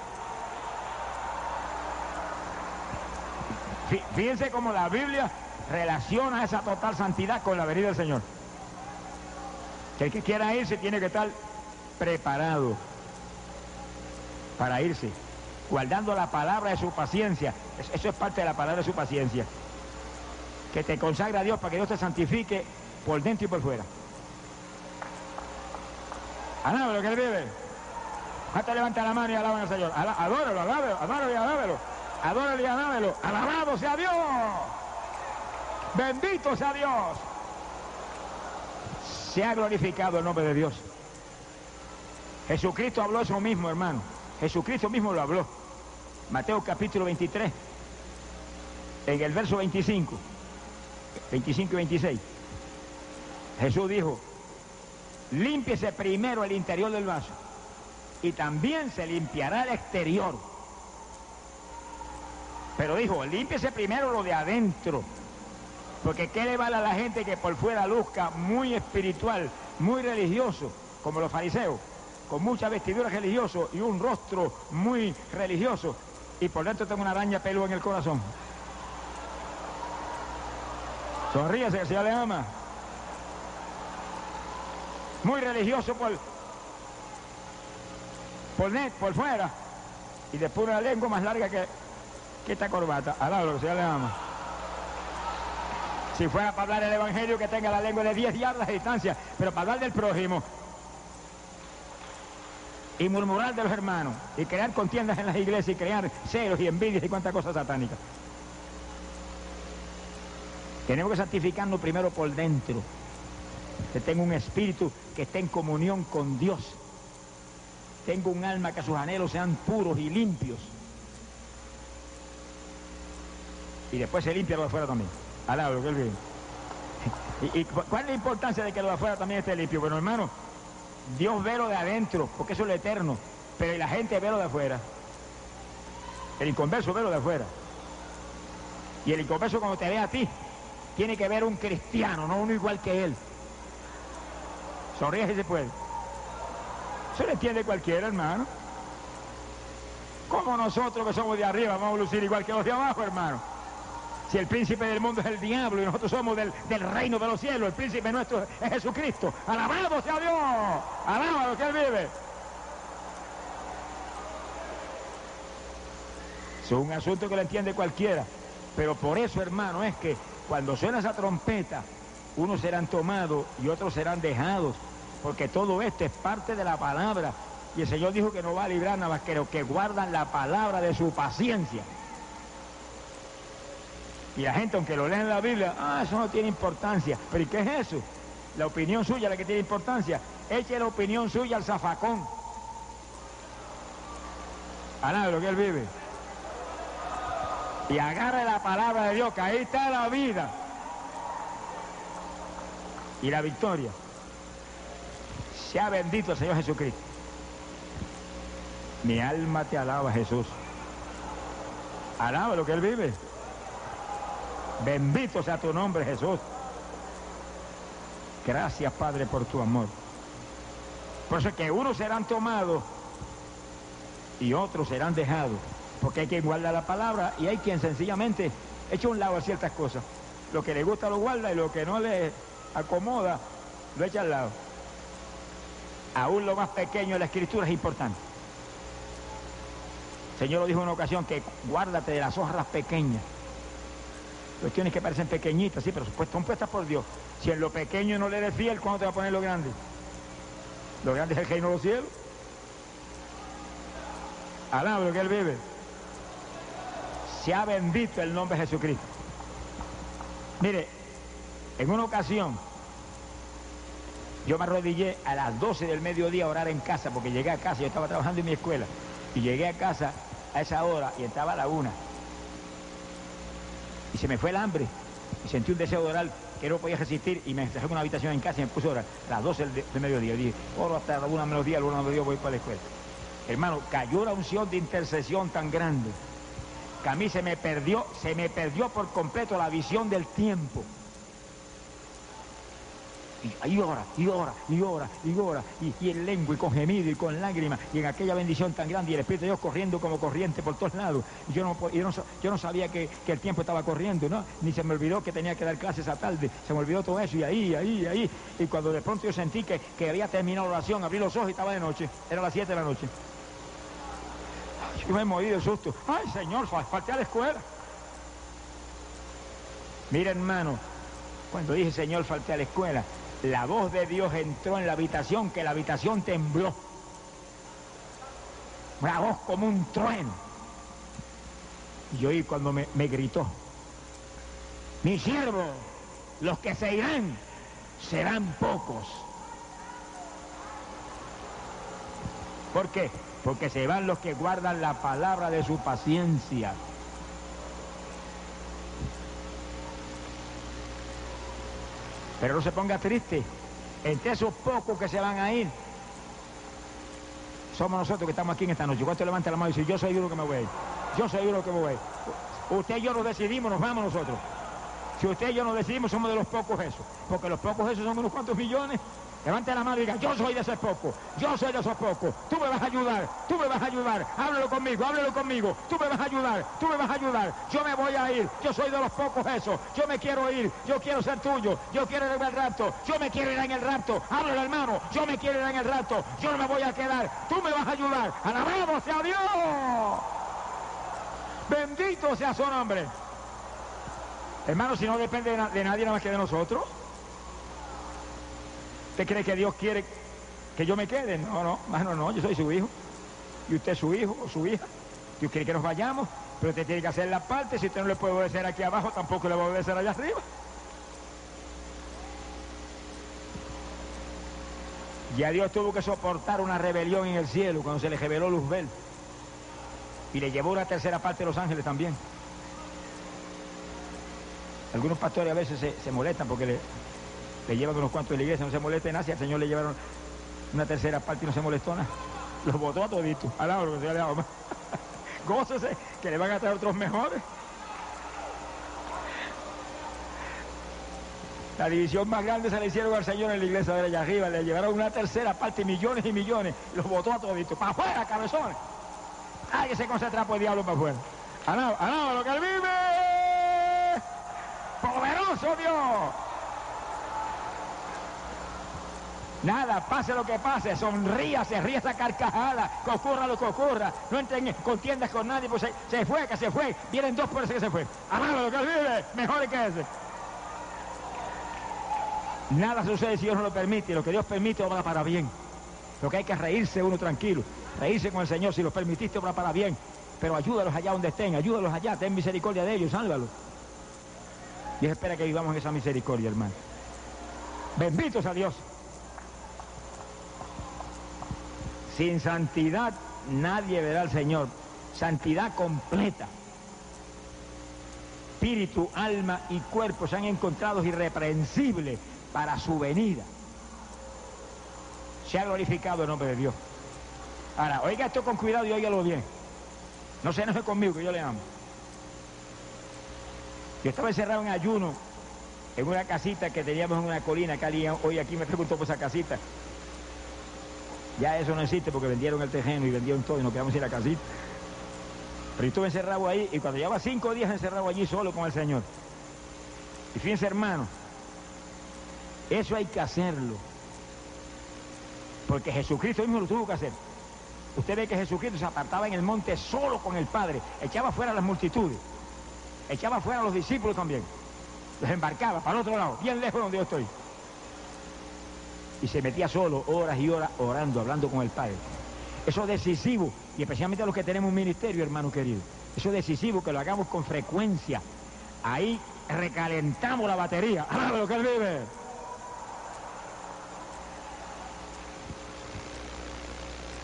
Fíjense cómo la Biblia relaciona esa total santidad con la venida del Señor. Que el que quiera irse tiene que estar preparado para irse, guardando la palabra de su paciencia. Eso es parte de la palabra de su paciencia. Que te consagra a Dios para que Dios te santifique por dentro y por fuera. Alábalo que él vive. Levanta la mano y alaban al Señor. Adóralo, alábalo, adóralo y alábalo. Adóralo y alábalo. Alabado sea Dios. Bendito sea Dios. Se ha glorificado el nombre de Dios. Jesucristo habló eso mismo, hermano. Jesucristo mismo lo habló. Mateo capítulo 23, en el verso 25, 25 y 26. Jesús dijo, límpiese primero el interior del vaso y también se limpiará el exterior. Pero dijo, límpiese primero lo de adentro. Porque ¿qué le vale a la gente que por fuera luzca muy espiritual, muy religioso, como los fariseos? con mucha vestidura religiosa y un rostro muy religioso y por dentro tengo una araña pelo en el corazón. Sonríese que el Señor le ama. Muy religioso por, por, net, por fuera y después una lengua más larga que, que esta corbata. Alabro que el Señor le ama. Si fuera para hablar el Evangelio, que tenga la lengua de 10 yardas de distancia, pero para hablar del prójimo, y murmurar de los hermanos y crear contiendas en las iglesias y crear celos y envidias y cuantas cosas satánicas. Tenemos que santificarnos primero por dentro. Que tenga un espíritu que esté en comunión con Dios. Tengo un alma que sus anhelos sean puros y limpios. Y después se limpia lo de afuera también. Alaba lo que vive. ¿Y, ¿Y cuál es la importancia de que lo de afuera también esté limpio? Bueno, hermano, Dios ve lo de adentro, porque eso es lo eterno, pero la gente ve lo de afuera. El inconverso ve lo de afuera. Y el inconverso cuando te ve a ti, tiene que ver un cristiano, no uno igual que él. Sonríe si se puede. Eso lo entiende cualquiera, hermano. Como nosotros que somos de arriba vamos a lucir igual que los de abajo, hermano? Si el príncipe del mundo es el diablo y nosotros somos del, reino de los cielos, el príncipe nuestro es Jesucristo. Alabado sea Dios, alabado que Él vive. Es un asunto que lo entiende cualquiera. Pero por eso, hermano, es que cuando suena esa trompeta, unos serán tomados y otros serán dejados. Porque todo esto es parte de la palabra. Y el Señor dijo que no va a librar nada más que los que guardan la palabra de su paciencia. Y la gente, aunque lo leen en la Biblia, ah, eso no tiene importancia. ¿Pero ¿y qué es eso? La opinión suya la que tiene importancia. Eche la opinión suya al zafacón. A lo que él vive. Y agarre la palabra de Dios, que ahí está la vida. Y la victoria. Sea bendito el Señor Jesucristo. Mi alma te alaba, Jesús. Alaba lo que Él vive. Bendito sea tu nombre, Jesús. Gracias, Padre, por tu amor. Por eso es que unos serán tomados y otros serán dejados. Porque hay quien guarda la palabra y hay quien sencillamente echa un lado a ciertas cosas. Lo que le gusta lo guarda y lo que no le acomoda lo echa al lado. Aún lo más pequeño de la escritura es importante. Señor lo dijo en una ocasión que guárdate de las hojas pequeñas cuestiones que parecen pequeñitas, sí, pero son puestas por Dios. Si en lo pequeño no le eres fiel, ¿cuándo te va a poner lo grande? Lo grande es el reino de los cielos. Alabro que Él vive. Se ha bendito el nombre de Jesucristo. Mire, en una ocasión, yo me arrodillé a las 12 del mediodía a orar en casa, porque llegué a casa, yo estaba trabajando en mi escuela, y llegué a casa a esa hora y estaba a la una. Y se me fue el hambre, y sentí un deseo de orar que no podía resistir, y me dejé una habitación en casa y me puse a orar a las 12 del, mediodía. Y dije, oro hasta la una menos día, la una menos día voy para la escuela. Hermano, cayó la unción de intercesión tan grande, que a mí se me perdió, se me perdió por completo la visión del tiempo y, ora, y ora, y ora, y ora, y, y en lengua, y con gemido, y con lágrimas, y en aquella bendición tan grande, y el Espíritu de Dios corriendo como corriente por todos lados. Y yo no, yo no, sabía que, el tiempo estaba corriendo, ¿no? Ni se me olvidó que tenía que dar clases esa tarde, se me olvidó todo eso, y ahí, ahí, ahí. Y cuando de pronto yo sentí que, que había terminado la oración, abrí los ojos y estaba de noche, era las 7 de la noche. Yo me morí de susto. Ay, Señor, falté a la escuela. Mira, hermano, cuando dije, Señor, falté a la escuela, la voz de Dios entró en la habitación, que la habitación tembló. Una voz como un trueno. Y oí cuando me, me gritó, mi siervo, los que se irán serán pocos. ¿Por qué? Porque se van los que guardan la palabra de su paciencia. Pero no se ponga triste. Entre esos pocos que se van a ir, somos nosotros que estamos aquí en esta noche. Cuando levanta la mano y dice, yo soy uno que me voy. Yo soy uno que me voy. Usted y yo nos decidimos, nos vamos nosotros. Si usted y yo nos decidimos, somos de los pocos esos. Porque los pocos esos son unos cuantos millones. Levante la mano y diga, yo soy de esos pocos, yo soy de esos pocos, tú me vas a ayudar, tú me vas a ayudar, háblalo conmigo, háblalo conmigo, tú me vas a ayudar, tú me vas a ayudar, yo me voy a ir, yo soy de los pocos esos, yo me quiero ir, yo quiero ser tuyo, yo quiero ir en el rapto, yo me quiero ir en el rapto, háblalo hermano, yo me quiero ir en el rapto, yo no me voy a quedar, tú me vas a ayudar, alabamos sea Dios, bendito sea su nombre. Hermano, si no depende de, de nadie nada más que de nosotros. ¿Usted cree que Dios quiere que yo me quede? No, no, no, no, yo soy su hijo. Y usted es su hijo o su hija. Dios quiere que nos vayamos, pero usted tiene que hacer la parte. Si usted no le puede obedecer aquí abajo, tampoco le va a obedecer allá arriba. Ya Dios tuvo que soportar una rebelión en el cielo cuando se le reveló Luzbel. Y le llevó una tercera parte de los ángeles también. Algunos pastores a veces se, se molestan porque le, le llevan unos cuantos de la iglesia, no se molesta en Asia, al Señor le llevaron una tercera parte y no se molestó nada. Los votó a toditos. Alaba lo que se le Gócese, que le van a traer otros mejores. La división más grande se le hicieron al Señor en la iglesia de allá arriba. Le llevaron una tercera parte, millones y millones. Los votó a toditos. ¡Para afuera, cabezones! ¡Ay, que se concentra por el diablo para afuera! ¡Alaba, alaba lo que él vive! ¡Poderoso Dios! Nada, pase lo que pase, sonría, se ríe esa carcajada, que ocurra lo que ocurra. No entren en contiendas con nadie, pues se, fue, que se fue. Vienen dos por ese que se fue. Amado lo que vive, mejor que ese. Nada sucede si Dios no lo permite. Lo que Dios permite obra para bien. Lo que hay que reírse uno tranquilo. Reírse con el Señor. Si lo permitiste, obra para bien. Pero ayúdalos allá donde estén. Ayúdalos allá. Ten misericordia de ellos. Sálvalos. Dios espera que vivamos en esa misericordia, hermano. Benditos a Dios. Sin santidad nadie verá al Señor. Santidad completa. Espíritu, alma y cuerpo se han encontrado irreprensibles para su venida. Se ha glorificado el nombre de Dios. Ahora, oiga esto con cuidado y óigalo bien. No se enoje conmigo, que yo le amo. Yo estaba encerrado en ayuno en una casita que teníamos en una colina que hoy aquí me preguntó por esa casita. Ya eso no existe porque vendieron el terreno y vendieron todo y nos quedamos sin la casita. Pero yo estuve encerrado ahí y cuando llevaba cinco días encerrado allí solo con el Señor. Y fíjense hermano, eso hay que hacerlo. Porque Jesucristo mismo lo tuvo que hacer. Usted ve que Jesucristo se apartaba en el monte solo con el Padre, echaba fuera a las multitudes, echaba fuera a los discípulos también, los embarcaba para el otro lado, bien lejos de donde yo estoy y se metía solo horas y horas orando, hablando con el Padre. Eso es decisivo y especialmente los que tenemos un ministerio, hermano querido. Eso es decisivo que lo hagamos con frecuencia. Ahí recalentamos la batería. ¡Ah, lo que él vive!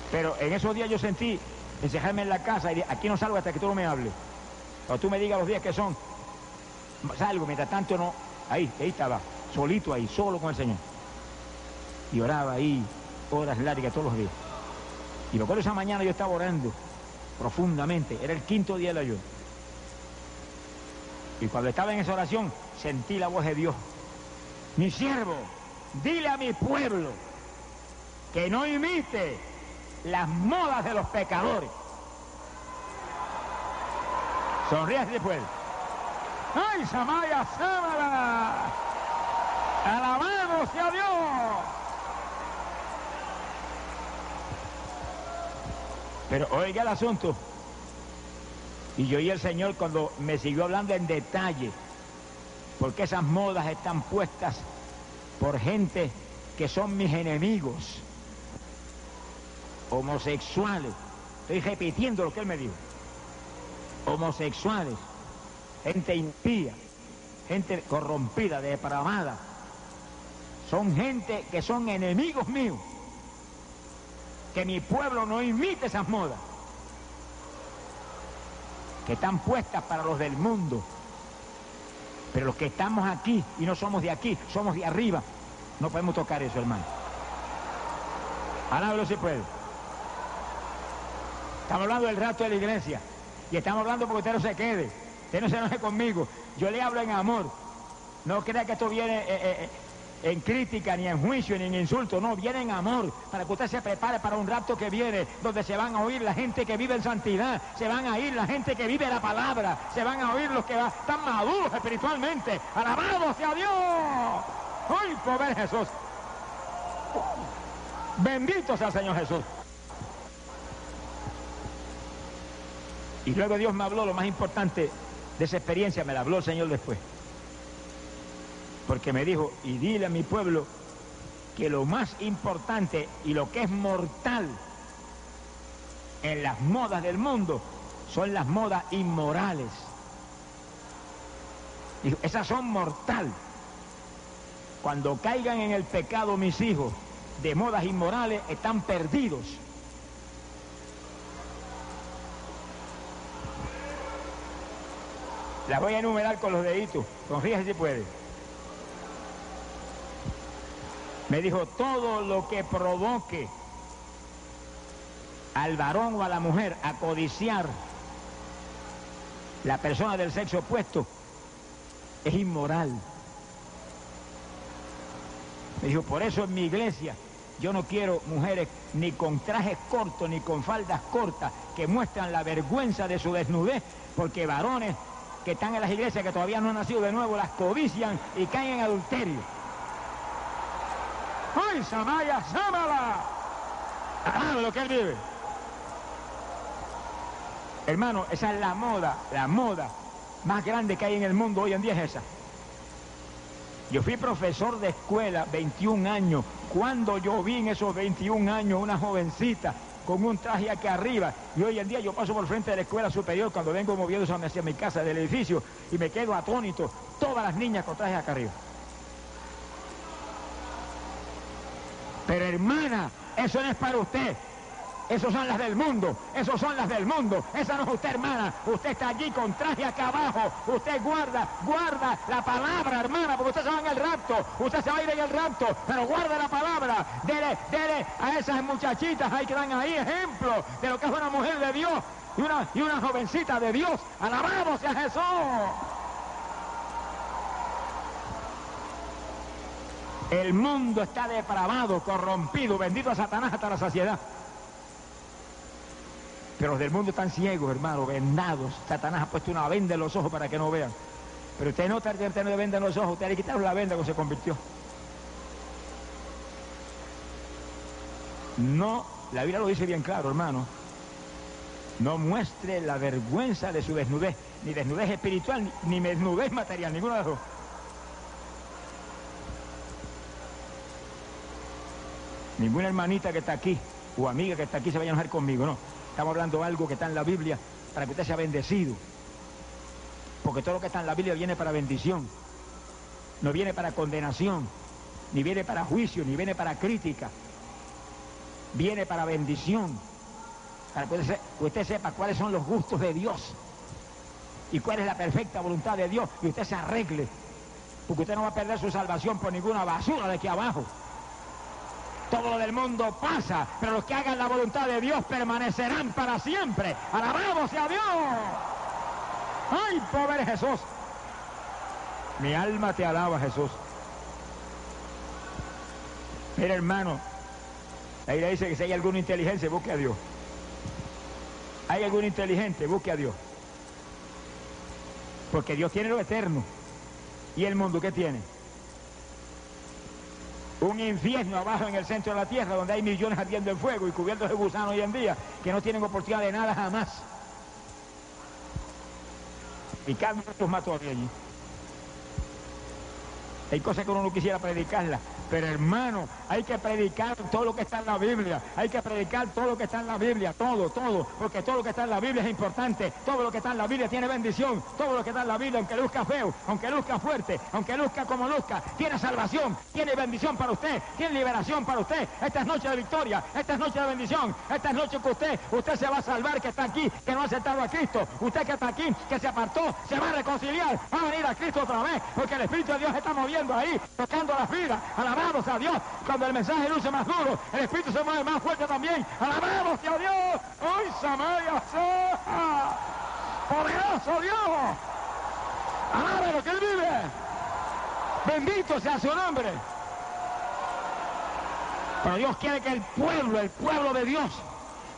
Pero en esos días yo sentí encerrarme en la casa y aquí no salgo hasta que tú no me hables. Cuando tú me digas los días que son, salgo, mientras tanto no. Ahí, ahí estaba, solito ahí, solo con el Señor. Y oraba ahí horas largas todos los días. Y me acuerdo esa mañana yo estaba orando profundamente. Era el quinto día del ayuno. Y cuando estaba en esa oración, sentí la voz de Dios. Mi siervo, dile a mi pueblo que no imite las modas de los pecadores. Sonríase después. ¡Ay, Samaya, Sámala! ¡Alabado sea Dios! Pero oiga el asunto. Y yo oí el Señor cuando me siguió hablando en detalle, porque esas modas están puestas por gente que son mis enemigos, homosexuales. Estoy repitiendo lo que él me dijo. Homosexuales, gente impía, gente corrompida, depravada. Son gente que son enemigos míos que mi pueblo no imite esas modas que están puestas para los del mundo. Pero los que estamos aquí y no somos de aquí, somos de arriba, no podemos tocar eso, hermano. Alábalo si puede. Estamos hablando del rato de la iglesia. Y estamos hablando porque usted no se quede. Usted no se enoje conmigo. Yo le hablo en amor. No crea que esto viene eh, eh, eh, en crítica, ni en juicio, ni en insulto, no, viene en amor, para que usted se prepare para un rapto que viene, donde se van a oír la gente que vive en santidad, se van a oír la gente que vive la palabra, se van a oír los que están maduros espiritualmente. Alabado sea Dios. ¡Ay, pobre Jesús! Bendito sea el Señor Jesús. Y luego Dios me habló lo más importante de esa experiencia, me la habló el Señor después porque me dijo, y dile a mi pueblo que lo más importante y lo que es mortal en las modas del mundo son las modas inmorales. Dijo, esas son mortal. Cuando caigan en el pecado mis hijos de modas inmorales, están perdidos. Las voy a enumerar con los deditos. Confíjese si puede. Me dijo, todo lo que provoque al varón o a la mujer a codiciar la persona del sexo opuesto es inmoral. Me dijo, por eso en mi iglesia yo no quiero mujeres ni con trajes cortos ni con faldas cortas que muestran la vergüenza de su desnudez, porque varones que están en las iglesias que todavía no han nacido de nuevo las codician y caen en adulterio. ¡Ay, Samaya! Ah, lo que él vive. Hermano, esa es la moda, la moda más grande que hay en el mundo hoy en día es esa. Yo fui profesor de escuela 21 años. Cuando yo vi en esos 21 años una jovencita con un traje aquí arriba, y hoy en día yo paso por frente de la escuela superior cuando vengo moviéndose hacia mi casa del edificio y me quedo atónito, todas las niñas con trajes acá arriba. Pero hermana, eso no es para usted. Esas son las del mundo, esas son las del mundo. Esa no es usted, hermana. Usted está allí con traje acá abajo. Usted guarda, guarda la palabra, hermana, porque usted se va en el rapto. Usted se va a ir en el rapto, pero guarda la palabra. Dele, dele a esas muchachitas ahí que dan ahí ejemplo de lo que es una mujer de Dios y una, y una jovencita de Dios. Alabamos a Jesús. El mundo está depravado, corrompido, bendito a Satanás hasta la saciedad. Pero los del mundo están ciegos, hermano, vendados. Satanás ha puesto una venda en los ojos para que no vean. Pero usted no está teniendo venda en los ojos, usted le quitaron la venda cuando se convirtió. No, la Biblia lo dice bien claro, hermano. No muestre la vergüenza de su desnudez, ni desnudez espiritual, ni, desnudez material, ninguno de los dos. Ninguna hermanita que está aquí o amiga que está aquí se vaya a enojar conmigo, no. Estamos hablando de algo que está en la Biblia para que usted sea bendecido. Porque todo lo que está en la Biblia viene para bendición. No viene para condenación, ni viene para juicio, ni viene para crítica. Viene para bendición. Para que usted, se- usted sepa cuáles son los gustos de Dios y cuál es la perfecta voluntad de Dios y usted se arregle. Porque usted no va a perder su salvación por ninguna basura de aquí abajo. Todo lo del mundo pasa, pero los que hagan la voluntad de Dios permanecerán para siempre. Alabado sea Dios. Ay, pobre Jesús. Mi alma te alaba, Jesús. Mira, hermano, la Biblia dice que si hay alguna inteligencia, busque a Dios. Hay algún inteligente, busque a Dios. Porque Dios tiene lo eterno. ¿Y el mundo qué tiene? Un infierno abajo en el centro de la tierra donde hay millones ardiendo en fuego y cubiertos de gusanos hoy en día que no tienen oportunidad de nada jamás. Carlos los mató allí. Hay cosas que uno no quisiera predicarlas, pero hermano, hay que predicar todo lo que está en la Biblia. Hay que predicar todo lo que está en la Biblia, todo, todo, porque todo lo que está en la Biblia es importante. Todo lo que está en la Biblia tiene bendición. Todo lo que está en la Biblia, aunque luzca feo, aunque luzca fuerte, aunque luzca como luzca, tiene salvación, tiene bendición para usted, tiene liberación para usted. Esta es noche de victoria, esta es noche de bendición, esta es noche que usted, usted se va a salvar, que está aquí, que no ha aceptado a Cristo. Usted que está aquí, que se apartó, se va a reconciliar, va a venir a Cristo otra vez, porque el Espíritu de Dios está moviendo ahí, tocando las vidas. Alabamos a Dios. Cuando el mensaje luce más duro, el Espíritu se mueve más fuerte también. Alabamos a Dios. Hoy Samaria sea. Poderoso Dios. Alabe que Él vive. Bendito sea su nombre. Pero Dios quiere que el pueblo, el pueblo de Dios,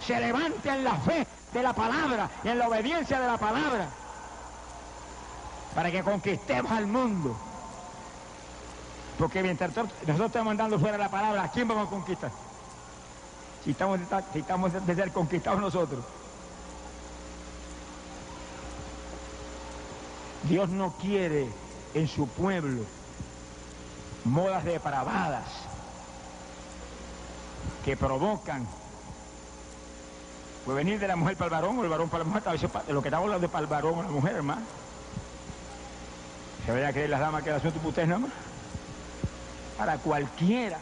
se levante en la fe de la palabra y en la obediencia de la palabra. Para que conquistemos al mundo. Porque mientras nosotros estamos andando fuera la palabra, ¿a quién vamos a conquistar? Si estamos, si estamos de ser conquistados nosotros. Dios no quiere en su pueblo modas depravadas que provocan pues venir de la mujer para el varón o el varón para la mujer, a veces lo que estamos hablando es para el varón o la mujer, hermano. ¿Se vaya a creer las damas que el asunto para ustedes nada más? Para cualquiera.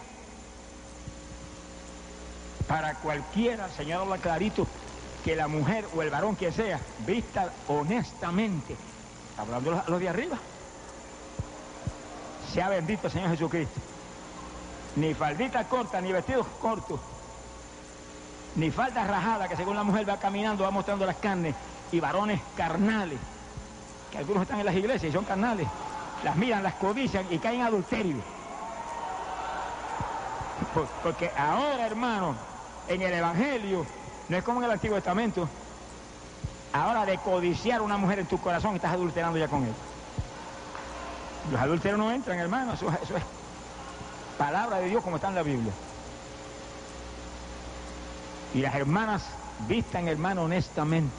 Para cualquiera, Señor habla clarito, que la mujer o el varón, quien sea, vista honestamente. Hablando los de arriba. Sea bendito el Señor Jesucristo. Ni faldita corta, ni vestidos cortos, ni falda rajada, que según la mujer va caminando, va mostrando las carnes, y varones carnales, que algunos están en las iglesias y son carnales, las miran, las codician y caen en adulterio. Por- Porque ahora, hermano, en el Evangelio, no es como en el Antiguo Testamento, ahora de codiciar una mujer en tu corazón, estás adulterando ya con él. Los adúlteros no entran, hermano, eso, eso es palabra de Dios como está en la Biblia. Y las hermanas vistan, hermano, honestamente.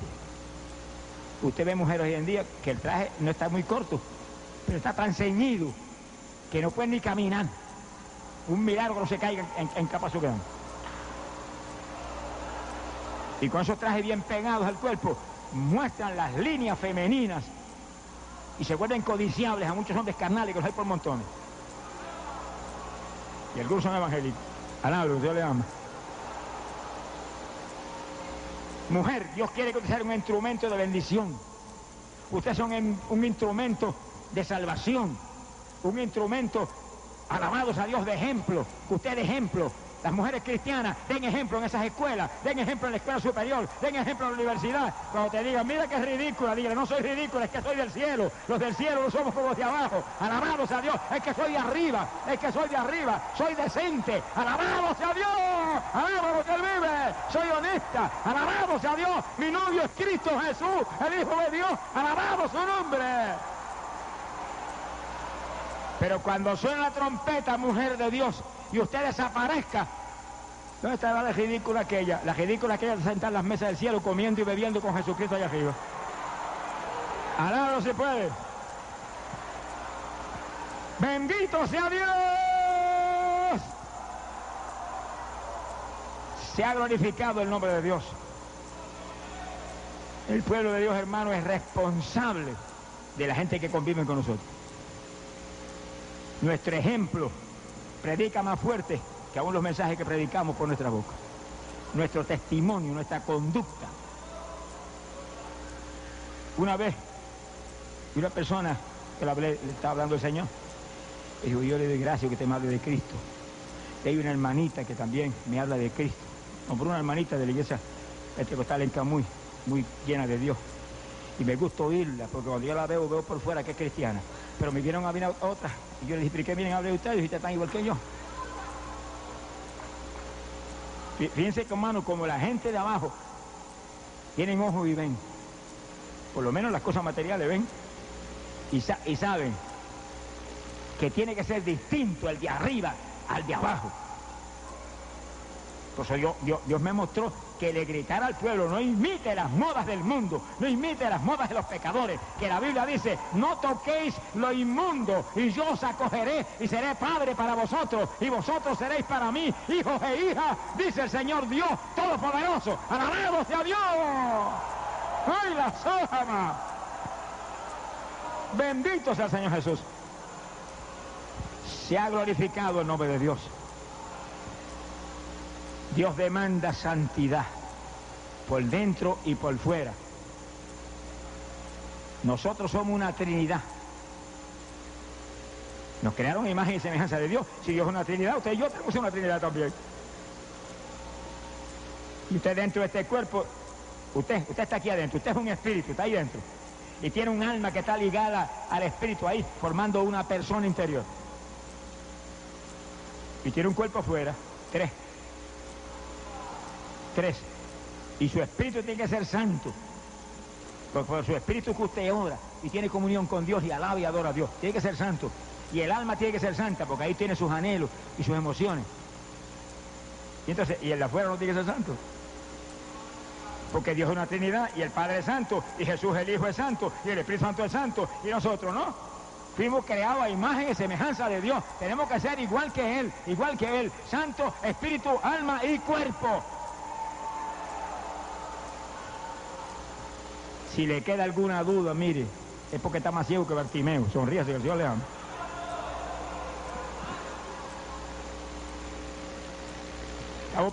Usted ve mujeres hoy en día que el traje no está muy corto, pero está tan ceñido que no pueden ni caminar. Un milagro se caigan en, en capa su grande. Y con esos trajes bien pegados al cuerpo, muestran las líneas femeninas y se vuelven codiciables a muchos hombres carnales que los hay por montones. Y algunos son evangélicos. Alabro, Dios le ama. Mujer, Dios quiere que usted sea un instrumento de bendición. Usted es un, un instrumento de salvación. Un instrumento, alabados a Dios, de ejemplo. Que usted de ejemplo. Las mujeres cristianas den ejemplo en esas escuelas, den ejemplo en la escuela superior, den ejemplo en la universidad. Cuando te digan, mira que es ridícula, dígale, no soy ridícula, es que soy del cielo. Los del cielo no somos como los de abajo. Alabados a Dios, es que soy de arriba, es que soy de arriba, soy decente. Alabados a Dios, alabamos que Él vive, soy honesta. Alabados a Dios, mi novio es Cristo Jesús, el Hijo de Dios. Alabamos su nombre. Pero cuando suena la trompeta, mujer de Dios, y usted desaparezca, ¿dónde estará la ridícula aquella? La ridícula aquella de sentar en las mesas del cielo comiendo y bebiendo con Jesucristo allá arriba. Alabado se puede. Bendito sea Dios. Se ha glorificado el nombre de Dios. El pueblo de Dios, hermano, es responsable de la gente que convive con nosotros. Nuestro ejemplo predica más fuerte que aún los mensajes que predicamos por nuestra boca. Nuestro testimonio, nuestra conducta. Una vez, una persona que le, hablé, le estaba hablando el Señor, dijo, yo le doy gracias que te me hable de Cristo. Hay una hermanita que también me habla de Cristo. Compré una hermanita de la iglesia pentecostal en Camuy, muy llena de Dios. Y me gusta oírla, porque cuando yo la veo, veo por fuera que es cristiana. Pero me vieron a mí otra. Y yo les dije, ¿por qué vienen a ustedes? Y ustedes están igual que yo. Fíjense, hermano, como la gente de abajo tienen ojos y ven. Por lo menos las cosas materiales ven. Y, sa y saben que tiene que ser distinto el de arriba al de abajo. Eso Dios, Dios, Dios, me mostró que le gritara al pueblo, no imite las modas del mundo, no imite las modas de los pecadores, que la Biblia dice, no toquéis lo inmundo y yo os acogeré y seré padre para vosotros y vosotros seréis para mí hijos e hijas, dice el Señor Dios Todopoderoso, alabado sea Dios. ¡Ay, la sójama! Bendito sea el Señor Jesús. Se ha glorificado el nombre de Dios. Dios demanda santidad por dentro y por fuera. Nosotros somos una Trinidad. Nos crearon imagen y semejanza de Dios. Si Dios es una Trinidad, usted y yo tenemos una Trinidad también. Y usted dentro de este cuerpo, usted, usted está aquí adentro, usted es un espíritu, está ahí dentro. Y tiene un alma que está ligada al espíritu ahí, formando una persona interior. Y tiene un cuerpo afuera, tres. Y su espíritu tiene que ser santo. Porque por su espíritu que usted ora y tiene comunión con Dios y alaba y adora a Dios. Tiene que ser santo. Y el alma tiene que ser santa porque ahí tiene sus anhelos y sus emociones. Y entonces, y el de afuera no tiene que ser santo. Porque Dios es una Trinidad y el Padre es santo y Jesús el Hijo es santo y el Espíritu Santo es santo y nosotros no. Fuimos creados a imagen y semejanza de Dios. Tenemos que ser igual que Él, igual que Él. Santo, espíritu, alma y cuerpo. Si le queda alguna duda, mire, es porque está más ciego que Bartimeo. Sonríase que el Señor le ama.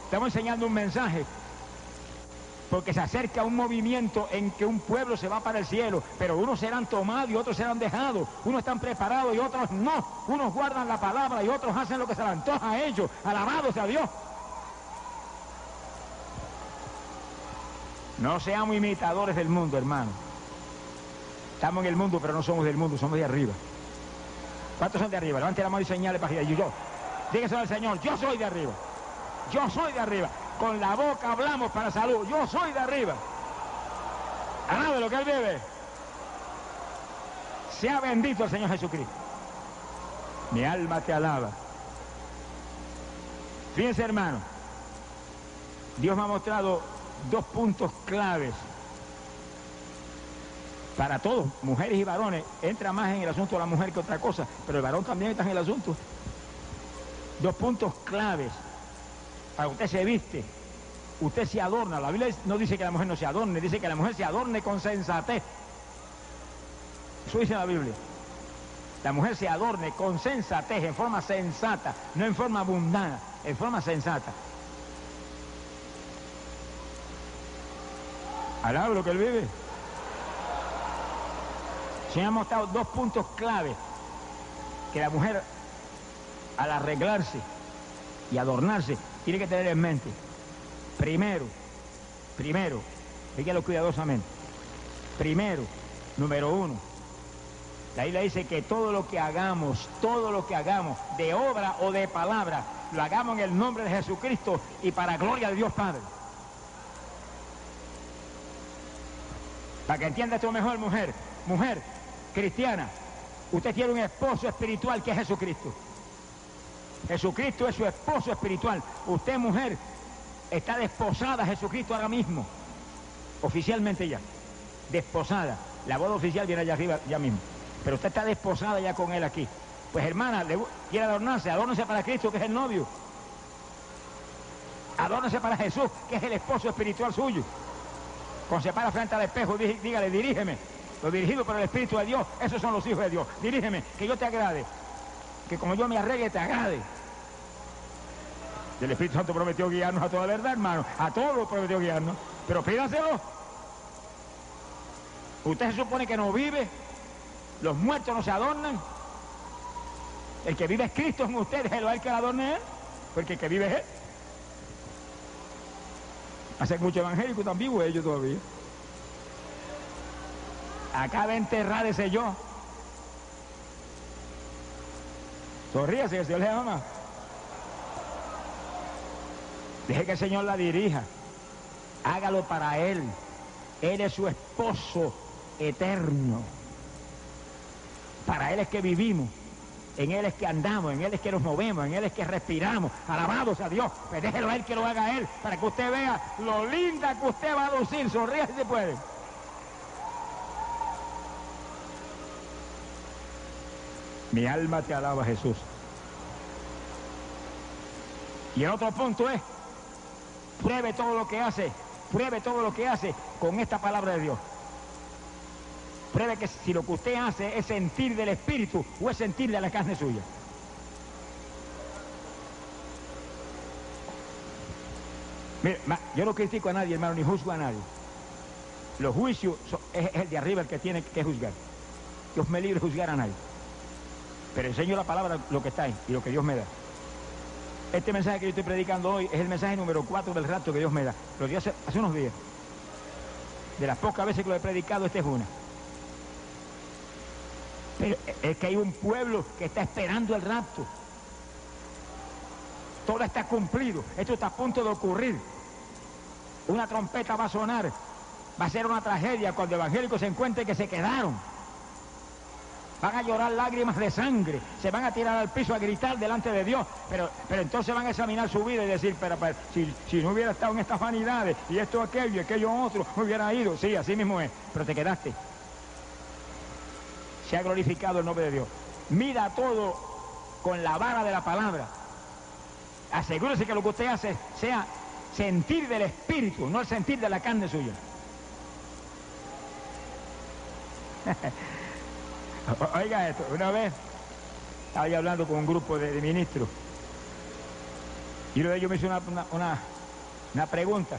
Estamos enseñando un mensaje porque se acerca un movimiento en que un pueblo se va para el cielo, pero unos serán tomados y otros serán dejados, unos están preparados y otros no, unos guardan la palabra y otros hacen lo que se les antoja a ellos, alabados a Dios. No seamos imitadores del mundo, hermano. Estamos en el mundo, pero no somos del mundo, somos de arriba. ¿Cuántos son de arriba? Levante la mano y señale para allá. Yo, dígaselo al Señor, yo soy de arriba. Yo soy de arriba con la boca hablamos para salud. Yo soy de arriba. de lo que él bebe. Sea bendito el Señor Jesucristo. Mi alma te alaba. Fíjense, hermano. Dios me ha mostrado dos puntos claves para todos, mujeres y varones. Entra más en el asunto de la mujer que otra cosa, pero el varón también está en el asunto. Dos puntos claves para usted se viste, usted se adorna. La Biblia no dice que la mujer no se adorne, dice que la mujer se adorne con sensatez. Eso dice la Biblia. La mujer se adorne con sensatez, en forma sensata, no en forma mundana, en forma sensata. Lo que él vive. Se han mostrado dos puntos clave que la mujer al arreglarse y adornarse tiene que tener en mente. Primero, primero, fíjalo cuidadosamente. Primero, número uno, la isla dice que todo lo que hagamos, todo lo que hagamos, de obra o de palabra, lo hagamos en el nombre de Jesucristo y para gloria de Dios Padre. Para que entienda esto mejor, mujer, mujer cristiana, usted tiene un esposo espiritual que es Jesucristo. Jesucristo es su esposo espiritual. Usted, mujer, está desposada a Jesucristo ahora mismo. Oficialmente ya. Desposada. La boda oficial viene allá arriba ya mismo. Pero usted está desposada ya con él aquí. Pues hermana, quiere adornarse, adórnese para Cristo, que es el novio. Adórnese para Jesús, que es el esposo espiritual suyo. Cuando se para frente al espejo, dígale, dirígeme. Lo dirigido por el Espíritu de Dios, esos son los hijos de Dios. Dirígeme, que yo te agrade. Que como yo me arregle, te agrade. Y el Espíritu Santo prometió guiarnos a toda verdad, hermano. A todos prometió guiarnos. Pero pídaselo. Usted se supone que no vive. Los muertos no se adornan. El que vive es Cristo en ustedes, el que lo adorne él. Porque el que vive es él. Hace mucho evangélico tan vivo ellos todavía. Acaba de enterrar ese yo. Sonríase que el Señor le ama. Deje que el Señor la dirija. Hágalo para Él. Él es su esposo eterno. Para Él es que vivimos. En Él es que andamos, en Él es que nos movemos, en Él es que respiramos. Alabados a Dios. Pues déjelo a Él que lo haga Él, para que usted vea lo linda que usted va a lucir. Sonríe si puede. Mi alma te alaba, Jesús. Y el otro punto es, pruebe todo lo que hace, pruebe todo lo que hace con esta palabra de Dios. Pruebe que si lo que usted hace es sentir del Espíritu o es sentir de la carne suya. Mire, yo no critico a nadie, hermano, ni juzgo a nadie. Los juicios es, el de arriba el que tiene que juzgar. Dios me libre de juzgar a nadie. Pero enseño la palabra, lo que está ahí y lo que Dios me da. Este mensaje que yo estoy predicando hoy es el mensaje número 4 del rato que Dios me da. Lo dio hace, hace unos días. De las pocas veces que lo he predicado, esta es una. Pero es que hay un pueblo que está esperando el rapto. Todo está cumplido. Esto está a punto de ocurrir. Una trompeta va a sonar. Va a ser una tragedia cuando evangélicos se encuentren que se quedaron. Van a llorar lágrimas de sangre. Se van a tirar al piso a gritar delante de Dios. Pero, pero entonces van a examinar su vida y decir, pero, si, si, no hubiera estado en estas vanidades y esto, aquello y aquello otro, me hubiera ido. Sí, así mismo es. Pero te quedaste se ha glorificado el nombre de Dios. Mira todo con la vara de la palabra. Asegúrese que lo que usted hace sea sentir del espíritu, no el sentir de la carne suya. Oiga esto, una vez estaba hablando con un grupo de, ministros y uno de ellos me hizo una, una pregunta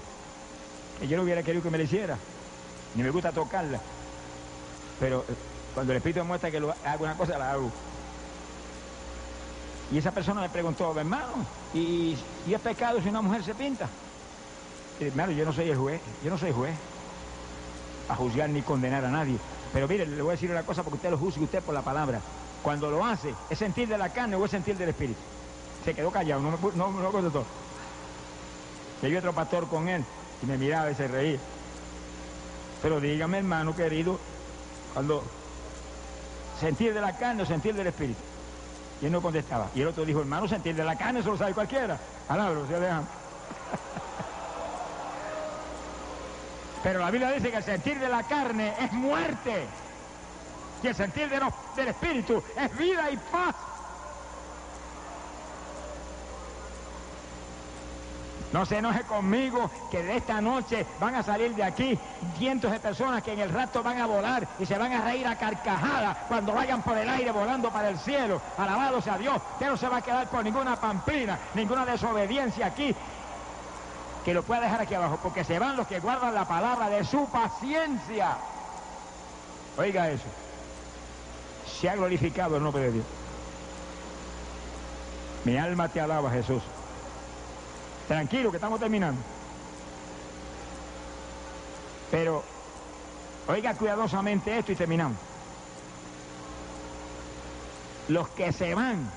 que yo no hubiera querido que me la hiciera, ni me gusta tocarla, pero cuando el Espíritu muestra que hago una cosa, la hago. Y esa persona me preguntó, hermano, ¿y, ¿y es pecado si una mujer se pinta? Y, hermano, yo no soy el juez, yo no soy juez a juzgar ni condenar a nadie. Pero mire, le voy a decir una cosa porque usted lo juzgue usted por la palabra. Cuando lo hace, ¿es sentir de la carne o es sentir del espíritu? Se quedó callado, no no, no contestó. Y otro pastor con él y me miraba y se reía. Pero dígame, hermano querido, cuando sentir de la carne o sentir del espíritu. Y él no contestaba. Y el otro dijo, hermano, sentir de la carne, eso lo sabe cualquiera. Alabro, se dejan. Pero la Biblia dice que el sentir de la carne es muerte. Y el sentir del espíritu es vida y paz. No se enoje conmigo que de esta noche van a salir de aquí cientos de personas que en el rato van a volar y se van a reír a carcajadas cuando vayan por el aire volando para el cielo. Alabado sea Dios. Que no se va a quedar por ninguna pamplina, ninguna desobediencia aquí. Que lo pueda dejar aquí abajo, porque se van los que guardan la palabra de su paciencia. Oiga eso. Se ha glorificado el nombre de Dios. Mi alma te alaba, Jesús. Tranquilo, que estamos terminando. Pero oiga cuidadosamente esto y terminamos. Los que se van,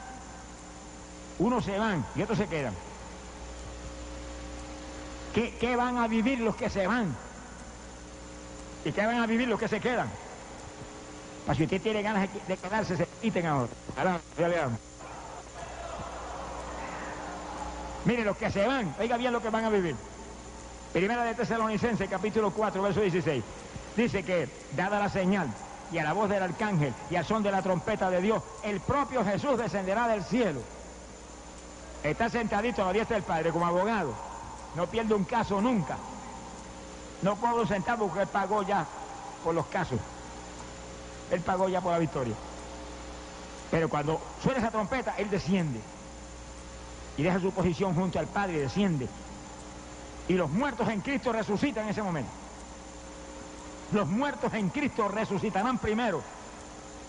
unos se van y otros se quedan. ¿Qué, van a vivir los que se van? ¿Y qué van a vivir los que se quedan? Para si usted tiene ganas de quedarse, se quiten ahora. Mire, los que se van, oiga bien lo que van a vivir. Primera de Tesalonicenses, capítulo 4, verso 16. Dice que, dada la señal y a la voz del arcángel y al son de la trompeta de Dios, el propio Jesús descenderá del cielo. Está sentadito a la diestra del Padre como abogado. No pierde un caso nunca. No cobra un centavo porque él pagó ya por los casos. Él pagó ya por la victoria. Pero cuando suena esa trompeta, él desciende. Y deja su posición junto al Padre y desciende. Y los muertos en Cristo resucitan en ese momento. Los muertos en Cristo resucitarán primero.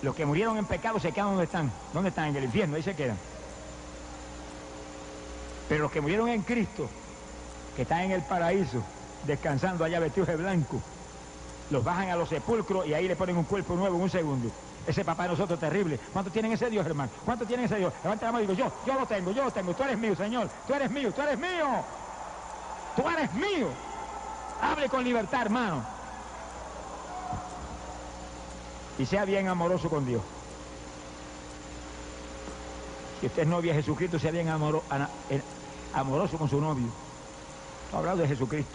Los que murieron en pecado se quedan donde están. ¿Dónde están? En el infierno, ahí se quedan. Pero los que murieron en Cristo, que están en el paraíso, descansando allá vestidos de blanco, los bajan a los sepulcros y ahí le ponen un cuerpo nuevo en un segundo. Ese papá de nosotros terrible. ¿Cuántos tienen ese Dios, hermano? ¿Cuántos tienen ese Dios? Levanta la mano y digo, yo, yo lo tengo, yo lo tengo. Tú eres mío, Señor. Tú eres mío, tú eres mío. Tú eres mío. Hable con libertad, hermano. Y sea bien amoroso con Dios. Si usted es novia de Jesucristo, sea bien amoro- eh, amoroso con su novio. Estoy hablando de Jesucristo,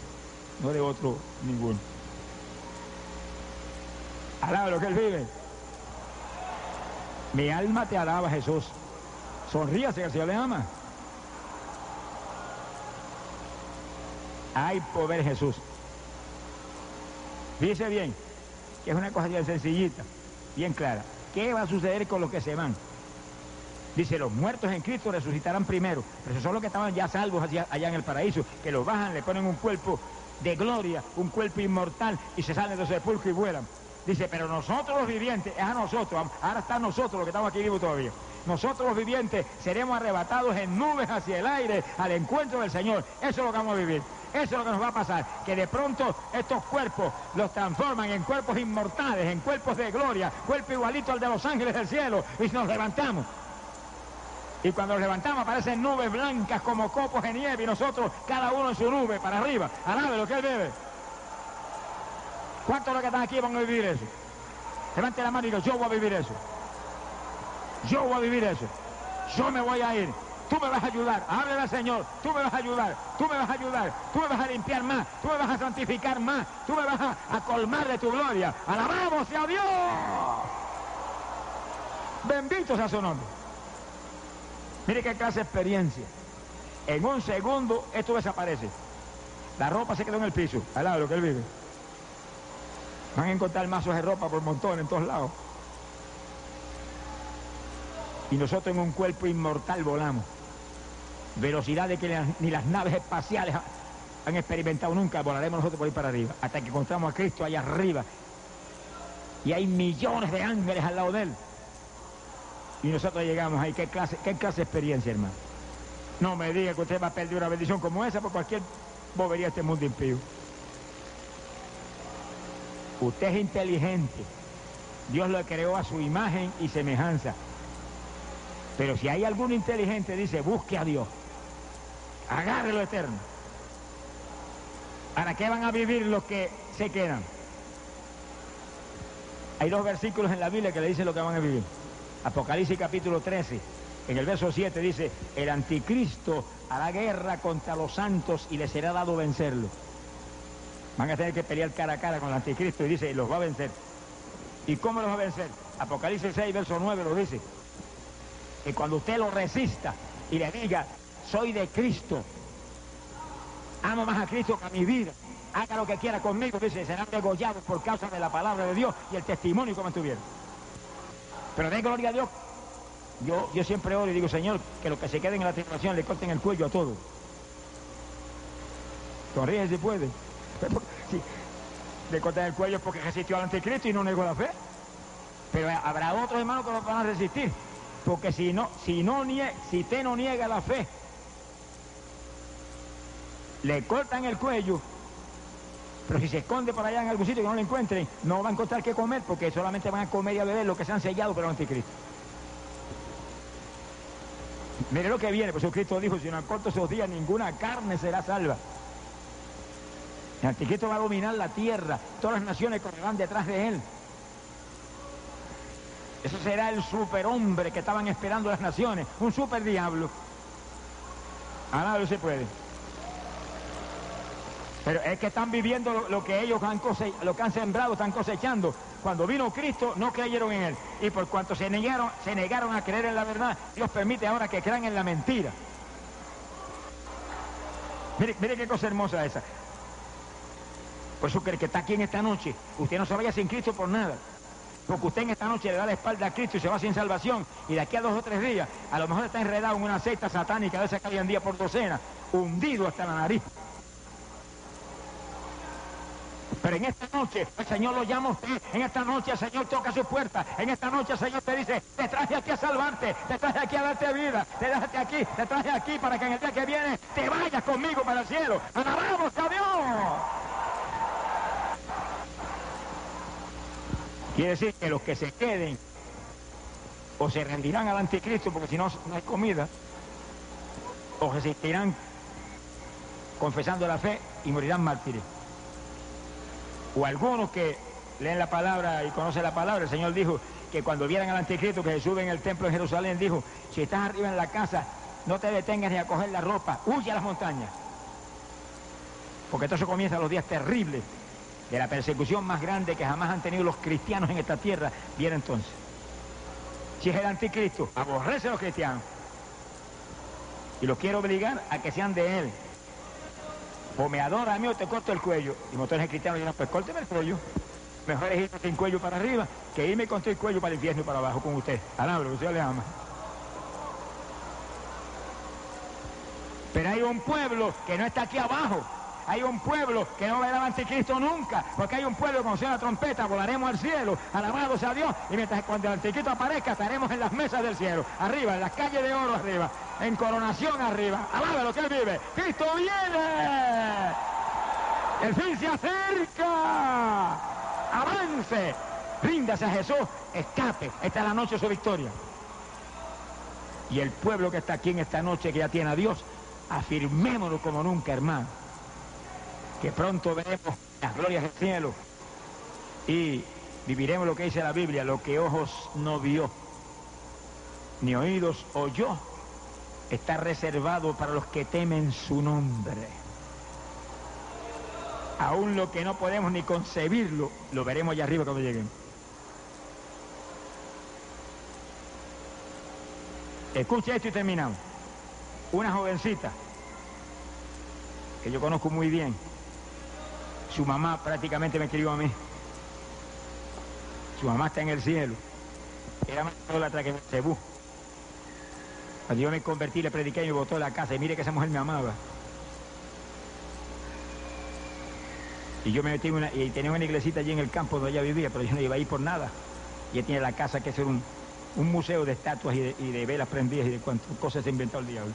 no de otro ninguno. Alaba lo que Él vive. Mi alma te alaba, Jesús. Sonríase que el Señor ama. Hay poder, Jesús. Fíjese bien, que es una cosa bien sencillita, bien clara. ¿Qué va a suceder con los que se van? Dice, los muertos en Cristo resucitarán primero. Pero esos son los que estaban ya salvos allá en el paraíso, que los bajan, le ponen un cuerpo de gloria, un cuerpo inmortal, y se salen de los sepulcros y vuelan. Dice, pero nosotros los vivientes, es a nosotros, ahora están nosotros los que estamos aquí vivos todavía. Nosotros los vivientes seremos arrebatados en nubes hacia el aire al encuentro del Señor. Eso es lo que vamos a vivir. Eso es lo que nos va a pasar. Que de pronto estos cuerpos los transforman en cuerpos inmortales, en cuerpos de gloria, cuerpo igualito al de los ángeles del cielo. Y nos levantamos. Y cuando nos levantamos aparecen nubes blancas como copos de nieve y nosotros cada uno en su nube para arriba. Alabe lo que él bebe. ¿Cuántos de los que están aquí van a vivir eso? Levante la mano y diga, yo voy a vivir eso. Yo voy a vivir eso. Yo me voy a ir. Tú me vas a ayudar. Háblale al Señor. Tú me vas a ayudar. Tú me vas a ayudar. Tú me vas a limpiar más. Tú me vas a santificar más. Tú me vas a, colmar de tu gloria. Alabamos a Dios. Bendito sea su nombre. Mire qué clase de experiencia. En un segundo esto desaparece. La ropa se quedó en el piso, al lado de lo que él vive. Van a encontrar mazos de ropa por montón en todos lados. Y nosotros en un cuerpo inmortal volamos. Velocidades que ni las naves espaciales ha- han experimentado nunca. Volaremos nosotros por ahí para arriba. Hasta que encontramos a Cristo allá arriba. Y hay millones de ángeles al lado de él. Y nosotros llegamos ahí. ¿Qué clase, qué clase de experiencia, hermano? No me diga que usted va a perder una bendición como esa por cualquier bobería de este mundo impío. Usted es inteligente. Dios lo creó a su imagen y semejanza. Pero si hay algún inteligente, dice, busque a Dios. Agarre lo eterno. ¿Para qué van a vivir los que se quedan? Hay dos versículos en la Biblia que le dicen lo que van a vivir. Apocalipsis capítulo 13, en el verso 7 dice, el anticristo hará guerra contra los santos y les será dado vencerlo. Van a tener que pelear cara a cara con el anticristo y dice, los va a vencer. ¿Y cómo los va a vencer? Apocalipsis 6, verso 9 lo dice. Que cuando usted lo resista y le diga, soy de Cristo, amo más a Cristo que a mi vida, haga lo que quiera conmigo, dice, serán degollados por causa de la palabra de Dios y el testimonio que mantuvieron. Pero de gloria a Dios. Yo, yo siempre oro y digo, Señor, que los que se queden en la tribulación le corten el cuello a todos. Sonríe si puede. Sí, le cortan el cuello porque resistió al anticristo y no negó la fe. Pero habrá otros hermanos que lo van a resistir. Porque si no, si no nie, si usted no niega la fe, le cortan el cuello, pero si se esconde por allá en algún sitio que no lo encuentren, no va a encontrar qué comer porque solamente van a comer y a beber lo que se han sellado por el anticristo. Mire lo que viene, pues Cristo dijo, si no acorto esos días, ninguna carne será salva. El anticristo va a dominar la tierra, todas las naciones correrán detrás de él. Eso será el superhombre que estaban esperando las naciones, un super diablo. A nada se puede. Pero es que están viviendo lo, lo que ellos han, cose, lo que han sembrado, están cosechando. Cuando vino Cristo no creyeron en Él. Y por cuanto se negaron, se negaron a creer en la verdad, Dios permite ahora que crean en la mentira. Mire, mire qué cosa hermosa esa. Por eso que el que está aquí en esta noche, usted no se vaya sin Cristo por nada. Porque usted en esta noche le da la espalda a Cristo y se va sin salvación. Y de aquí a dos o tres días, a lo mejor está enredado en una secta satánica de esa que en día por docena, hundido hasta la nariz. Pero en esta noche el Señor lo llama a usted. En esta noche el Señor toca su puerta. En esta noche el Señor te dice, te traje aquí a salvarte, te traje aquí a darte vida, te traje aquí, te traje aquí para que en el día que viene te vayas conmigo para el cielo. ¡Alabamos a Dios! Quiere decir que los que se queden o se rendirán al anticristo porque si no, no hay comida, o resistirán confesando la fe y morirán mártires o algunos que leen la palabra y conocen la palabra, el Señor dijo que cuando vieran al anticristo que Jesús en el templo de Jerusalén, dijo, si estás arriba en la casa, no te detengas ni a coger la ropa, huye a las montañas. Porque entonces comienzan los días terribles de la persecución más grande que jamás han tenido los cristianos en esta tierra, viene entonces. Si es el anticristo, aborrece a los cristianos. Y los quiero obligar a que sean de él, o me adora a mí o te corto el cuello. Y motores cristianos dicen, pues córteme el cuello. Mejor es irme sin cuello para arriba que irme con todo el cuello para el infierno y para abajo con usted. Alabro, usted le ama. Pero hay un pueblo que no está aquí abajo. Hay un pueblo que no verá al anticristo nunca, porque hay un pueblo que con la trompeta volaremos al cielo, alabados a Dios, y mientras cuando el anticristo aparezca estaremos en las mesas del cielo, arriba, en las calles de oro arriba, en coronación arriba. Alaba lo que él vive. Cristo viene. El fin se acerca. Avance. Ríndase a Jesús. Escape. Esta es la noche de su victoria. Y el pueblo que está aquí en esta noche, que ya tiene a Dios, afirmémonos como nunca, hermano. Que pronto veremos las glorias del cielo y viviremos lo que dice la Biblia, lo que ojos no vio, ni oídos oyó, está reservado para los que temen su nombre. Aún lo que no podemos ni concebirlo, lo veremos allá arriba cuando lleguen. Escucha esto y terminamos. Una jovencita que yo conozco muy bien. Su mamá prácticamente me escribió a mí. Su mamá está en el cielo. Era más la que Cebú. Cuando yo me convertí, le prediqué y me botó de la casa. Y mire que esa mujer me amaba. Y yo me metí una, y tenía una iglesita allí en el campo donde ella vivía, pero yo no iba a ir por nada. Y ella tiene la casa que es un, museo de estatuas y de, velas prendidas y de cuántas cosas se inventó el diablo.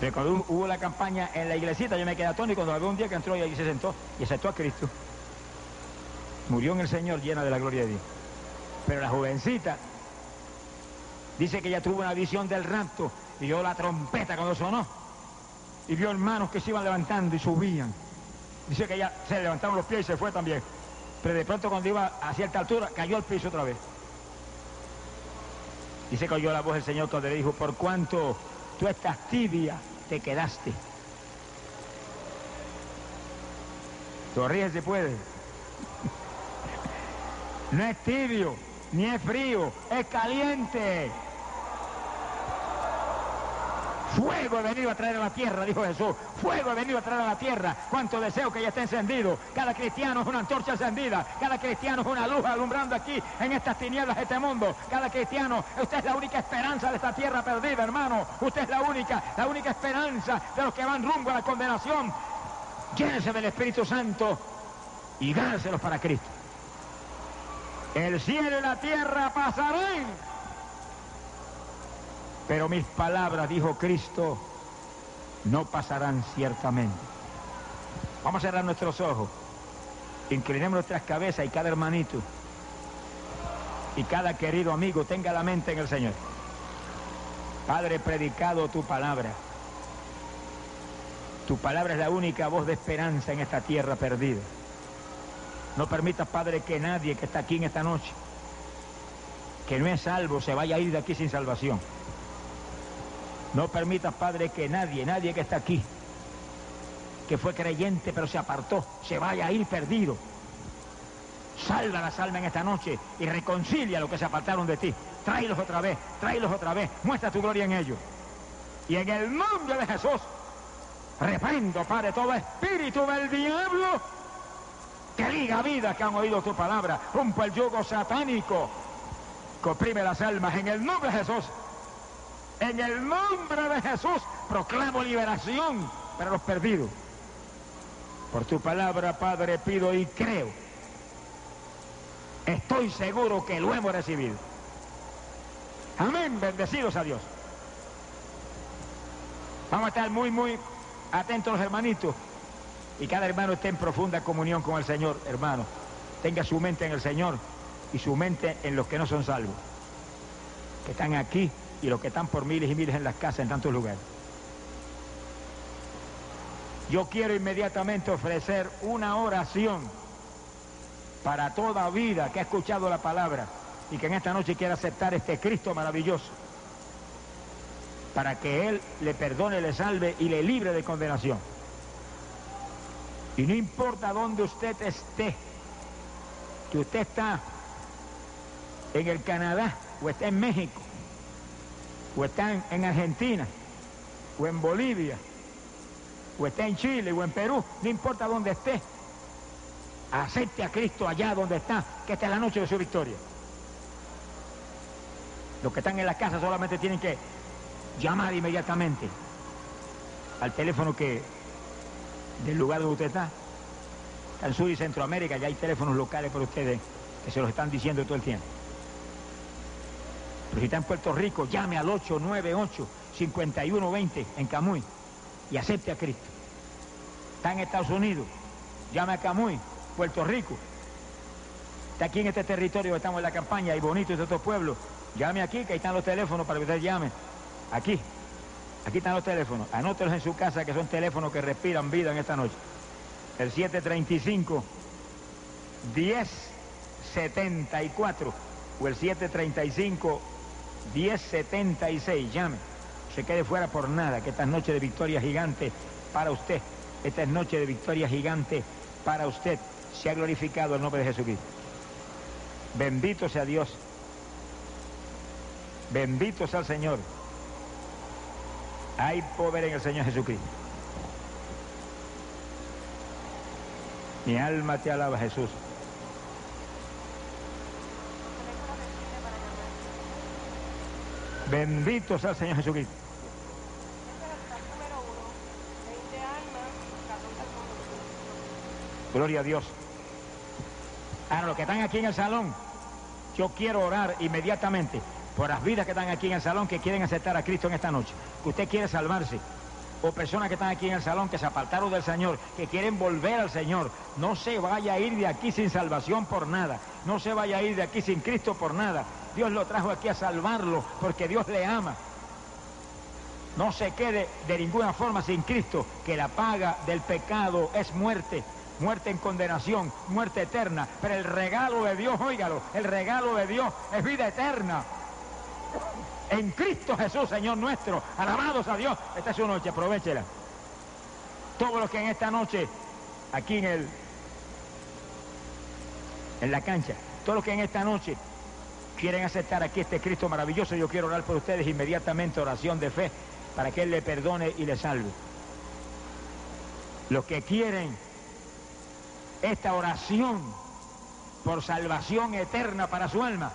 Pero cuando hubo la campaña en la iglesita, yo me quedé atónito cuando veo un día que entró y allí se sentó y aceptó a Cristo. Murió en el Señor llena de la gloria de Dios. Pero la jovencita Dice que ella tuvo una visión del rapto y vio la trompeta cuando sonó. Y vio hermanos que se iban levantando y subían. Dice que ella se levantaron los pies y se fue también. Pero de pronto cuando iba a cierta altura cayó al piso otra vez. Dice que oyó la voz del Señor cuando le dijo, por cuanto tú estás tibia, te quedaste. Torríe se puede. No es tibio, ni es frío, es caliente. Fuego he venido a traer a la tierra, dijo Jesús. Fuego he venido a traer a la tierra. Cuánto deseo que ya esté encendido. Cada cristiano es una antorcha encendida. Cada cristiano es una luz alumbrando aquí en estas tinieblas de este mundo. Cada cristiano, usted es la única esperanza de esta tierra perdida, hermano. Usted es la única, la única esperanza de los que van rumbo a la condenación. Llénese del Espíritu Santo y gánselos para Cristo. El cielo y la tierra pasarán pero mis palabras, dijo Cristo, no pasarán ciertamente. Vamos a cerrar nuestros ojos, inclinemos nuestras cabezas y cada hermanito y cada querido amigo tenga la mente en el Señor. Padre, predicado tu palabra. Tu palabra es la única voz de esperanza en esta tierra perdida. No permitas, Padre, que nadie que está aquí en esta noche, que no es salvo, se vaya a ir de aquí sin salvación. No permitas, Padre, que nadie, nadie que está aquí, que fue creyente pero se apartó, se vaya a ir perdido. Salva las almas en esta noche y reconcilia a los que se apartaron de ti. Tráelos otra vez, tráelos otra vez. Muestra tu gloria en ellos. Y en el nombre de Jesús, Reprendo, Padre, todo espíritu del diablo que liga vida que han oído tu palabra. Rompo el yugo satánico que oprime las almas en el nombre de Jesús. En el nombre de Jesús proclamo liberación para los perdidos. Por tu palabra, Padre, pido y creo. Estoy seguro que lo hemos recibido. Amén, bendecidos a Dios. Vamos a estar muy, muy atentos los hermanitos. Y cada hermano esté en profunda comunión con el Señor, hermano. Tenga su mente en el Señor y su mente en los que no son salvos. Que están aquí y los que están por miles y miles en las casas en tantos lugares. Yo quiero inmediatamente ofrecer una oración para toda vida que ha escuchado la palabra y que en esta noche quiera aceptar este Cristo maravilloso para que Él le perdone, le salve y le libre de condenación. Y no importa dónde usted esté, que usted está en el Canadá, o está en México, o está en, Argentina, o en Bolivia, o está en Chile, o en Perú, no importa dónde esté, acepte a Cristo allá donde está, que esta es la noche de su victoria. Los que están en la casa solamente tienen que llamar inmediatamente al teléfono que del lugar donde usted está. En Sur y Centroamérica ya hay teléfonos locales para ustedes que se los están diciendo todo el tiempo. Pero si está en Puerto Rico, llame al 898-5120 en Camuy y acepte a Cristo. Está en Estados Unidos, llame a Camuy, Puerto Rico. Está aquí en este territorio, estamos en la campaña, y bonito de estos pueblos. Llame aquí, que ahí están los teléfonos para que usted llame. Aquí, aquí están los teléfonos. Anótelos en su casa, que son teléfonos que respiran vida en esta noche. El 735 1074 o el 735 1076. Llame. Se quede fuera por nada, que esta es noche de victoria gigante para usted. Esta es noche de victoria gigante para usted. Se ha glorificado el nombre de Jesucristo. Bendito sea Dios. Bendito sea el Señor. Hay poder en el Señor Jesucristo. Mi alma te alaba, Jesús. Bendito sea el Señor Jesucristo. Gloria a Dios. Ahora, los que están aquí en el salón, yo quiero orar inmediatamente por las vidas que están aquí en el salón que quieren aceptar a Cristo en esta noche, que usted quiere salvarse, o personas que están aquí en el salón que se apartaron del Señor, que quieren volver al Señor, no se vaya a ir de aquí sin salvación por nada, no se vaya a ir de aquí sin Cristo por nada. Dios lo trajo aquí a salvarlo porque Dios le ama. No se quede de ninguna forma sin Cristo, que la paga del pecado es muerte, muerte en condenación, muerte eterna. Pero el regalo de Dios, óigalo, el regalo de Dios es vida eterna en Cristo Jesús, Señor nuestro. Alabados a Dios. Esta es su noche, aprovechela. Todos los que en esta noche, aquí en el, en la cancha, todos los que en esta noche quieren aceptar aquí este Cristo maravilloso, yo quiero orar por ustedes inmediatamente, oración de fe, para que Él le perdone y le salve. Los que quieren esta oración por salvación eterna para su alma,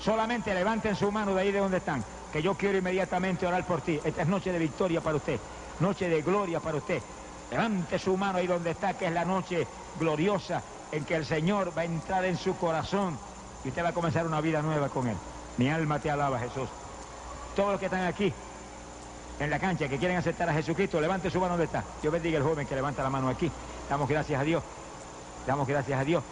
Solamente levanten su mano de ahí de donde están, que yo quiero inmediatamente orar por ti. Esta es noche de victoria para usted, noche de gloria para usted. Levante su mano ahí donde está, que es la noche gloriosa en que el Señor va a entrar en su corazón y usted va a comenzar una vida nueva con Él. Mi alma te alaba, Jesús. Todos los que están aquí, en la cancha, que quieren aceptar a Jesucristo, levante su mano donde está. Yo bendiga al joven que levanta la mano aquí. Damos gracias a Dios. Damos gracias a Dios.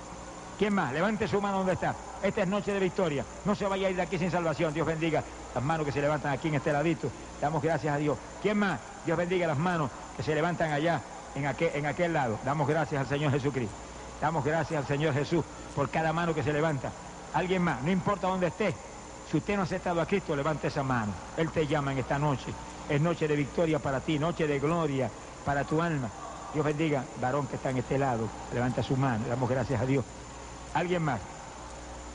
¿Quién más? Levante su mano donde está. Esta es noche de victoria. No se vaya a ir de aquí sin salvación. Dios bendiga las manos que se levantan aquí en este ladito. Damos gracias a Dios. ¿Quién más? Dios bendiga las manos que se levantan allá en aquel lado. Damos gracias al Señor Jesucristo. Damos gracias al Señor Jesús por cada mano que se levanta. Alguien más, no importa dónde esté. Si usted no ha aceptado a Cristo, levante esa mano. Él te llama en esta noche. Es noche de victoria para ti, noche de gloria para tu alma. Dios bendiga, varón que está en este lado. Levanta su mano. Damos gracias a Dios. ¿Alguien más?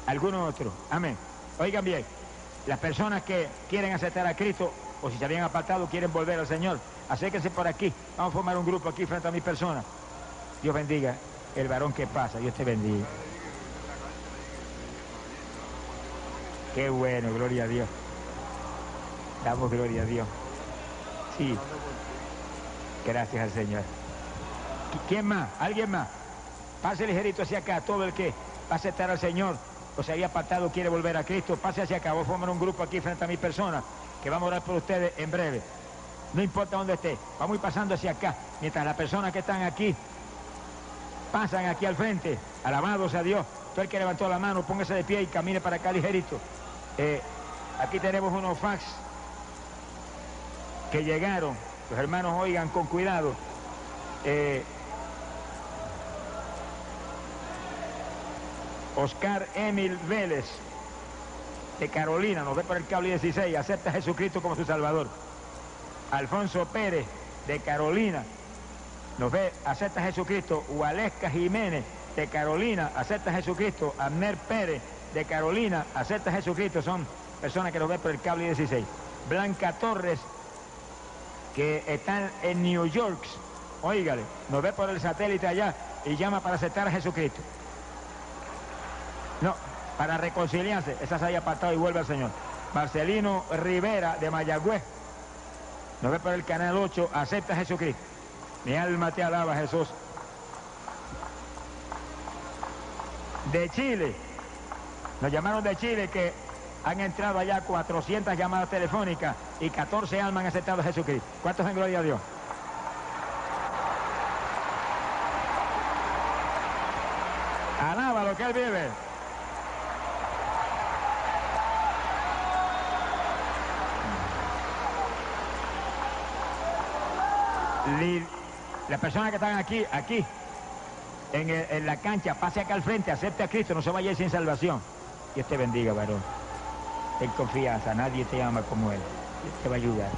¿Alguno otro? Amén. Oigan bien, las personas que quieren aceptar a Cristo, o si se habían apartado quieren volver al Señor. Acérquense por aquí. Vamos a formar un grupo aquí frente a mi persona. Dios bendiga el varón que pasa. Dios te bendiga. Qué bueno, gloria a Dios. Damos gloria a Dios. Sí. Gracias al Señor. ¿Quién más? ¿Alguien más? Pase ligerito hacia acá, todo el que va a aceptar al Señor o se había apartado quiere volver a Cristo, pase hacia acá. Voy a formar un grupo aquí frente a mi persona que vamos a orar por ustedes en breve. No importa dónde esté, vamos a ir pasando hacia acá. Mientras las personas que están aquí pasan aquí al frente, alabados a Dios. Todo el que levantó la mano, póngase de pie y camine para acá ligerito. Eh, aquí tenemos unos fax que llegaron. Los hermanos oigan con cuidado. Eh, Oscar Emil Vélez, de Carolina, nos ve por el cable 16, acepta a Jesucristo como su Salvador. Alfonso Pérez, de Carolina, nos ve, acepta Jesucristo. Hualesca Jiménez, de Carolina, acepta Jesucristo. Amner Pérez, de Carolina, acepta Jesucristo. Son personas que nos ven por el cable 16. Blanca Torres, que están en New York, oígale, nos ve por el satélite allá y llama para aceptar a Jesucristo. No, para reconciliarse, esa se haya apartado y vuelve al Señor. Marcelino Rivera de Mayagüez, nos ve por el canal 8, acepta Jesucristo. Mi alma te alaba, Jesús. De Chile, nos llamaron de Chile que han entrado allá 400 llamadas telefónicas y 14 almas han aceptado a Jesucristo. ¿Cuántos en gloria a Dios? Alaba lo que Él vive. Las personas que están aquí, aquí, en, la cancha, pase acá al frente, acepte a Cristo, no se vaya sin salvación. Dios te bendiga, varón. En confianza, nadie te ama como Él. Dios te va a ayudar.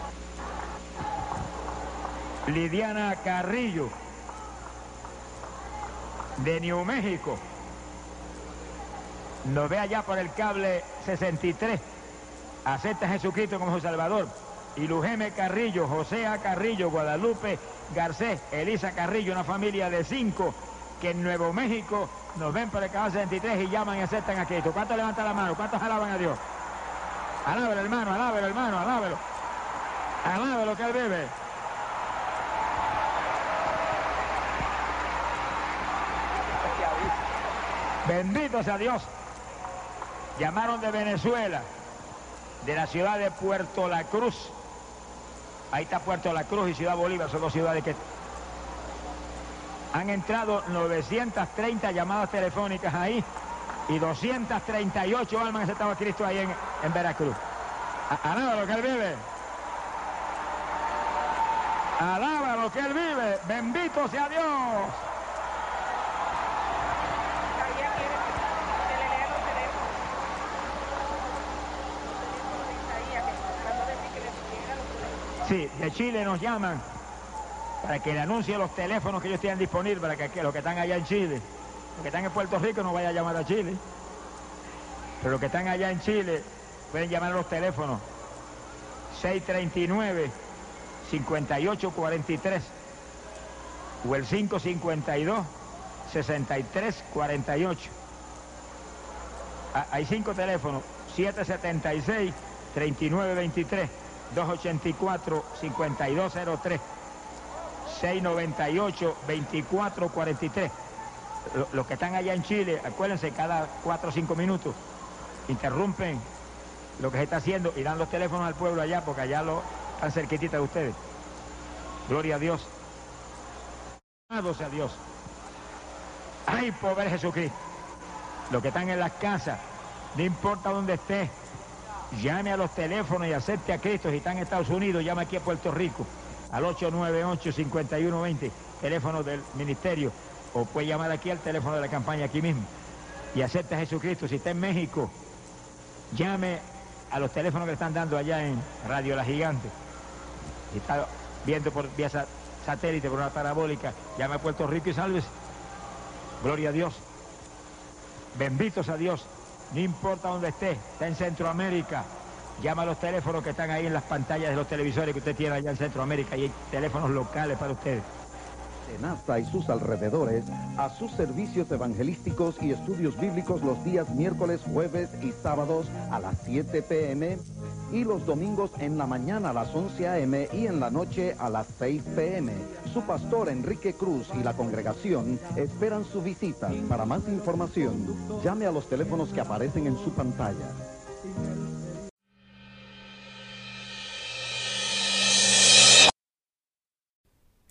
Lidiana Carrillo, de New México. Nos ve allá por el cable 63. Acepta a Jesucristo como su Salvador. Y Lujeme Carrillo, José A. Carrillo, Guadalupe Garcés, Elisa Carrillo, una familia de cinco que en Nuevo México nos ven por el canal 63 y llaman y aceptan a Cristo. ¿Cuántos levantan la mano? ¿Cuántos alaban a Dios? Alábelo, hermano, alábelo, hermano, alábelo. Alábelo que él vive. Bendito sea Dios. Llamaron de Venezuela, de la ciudad de Puerto La Cruz. Ahí está Puerto La Cruz y Ciudad Bolívar, son dos ciudades que han entrado 930 llamadas telefónicas ahí y 238 almas que estaba Cristo ahí en, Veracruz. Alaba lo que él vive. Alaba lo que él vive. Bendito sea Dios. Sí, de Chile nos llaman para que le anuncie los teléfonos que ellos tienen disponibles para que, los que están allá en Chile, los que están en Puerto Rico no vayan a llamar a Chile, pero los que están allá en Chile pueden llamar a los teléfonos 639 5843 o el 552 6348. Hay cinco teléfonos, 776 3923 284-5203, 698-2443. Los que están allá en Chile, acuérdense, cada 4 o 5 minutos interrumpen lo que se está haciendo y dan los teléfonos al pueblo allá, porque allá lo están cerquititas de ustedes. Gloria a Dios. Amados a Dios. Ay, pobre Jesucristo. Los que están en las casas, no importa dónde esté, llame a los teléfonos y acepte a Cristo. Si está en Estados Unidos, llame aquí a Puerto Rico al 898-5120, teléfono del ministerio, o puede llamar aquí al teléfono de la campaña aquí mismo y acepte a Jesucristo. Si está en México, llame a los teléfonos que están dando allá en Radio La Gigante. Si está viendo por vía satélite, por una parabólica, llame a Puerto Rico y salves. Gloria a Dios. Benditos a Dios no importa dónde esté, está en Centroamérica, llama a los teléfonos que están ahí en las pantallas de los televisores que usted tiene allá en Centroamérica y hay teléfonos locales para ustedes. NASA y sus alrededores a sus servicios evangelísticos y estudios bíblicos los días miércoles, jueves y sábados a las 7 pm y los domingos en la mañana a las 11 am y en la noche a las 6 pm. Su pastor Enrique Cruz y la congregación esperan su visita. Para más información, llame a los teléfonos que aparecen en su pantalla.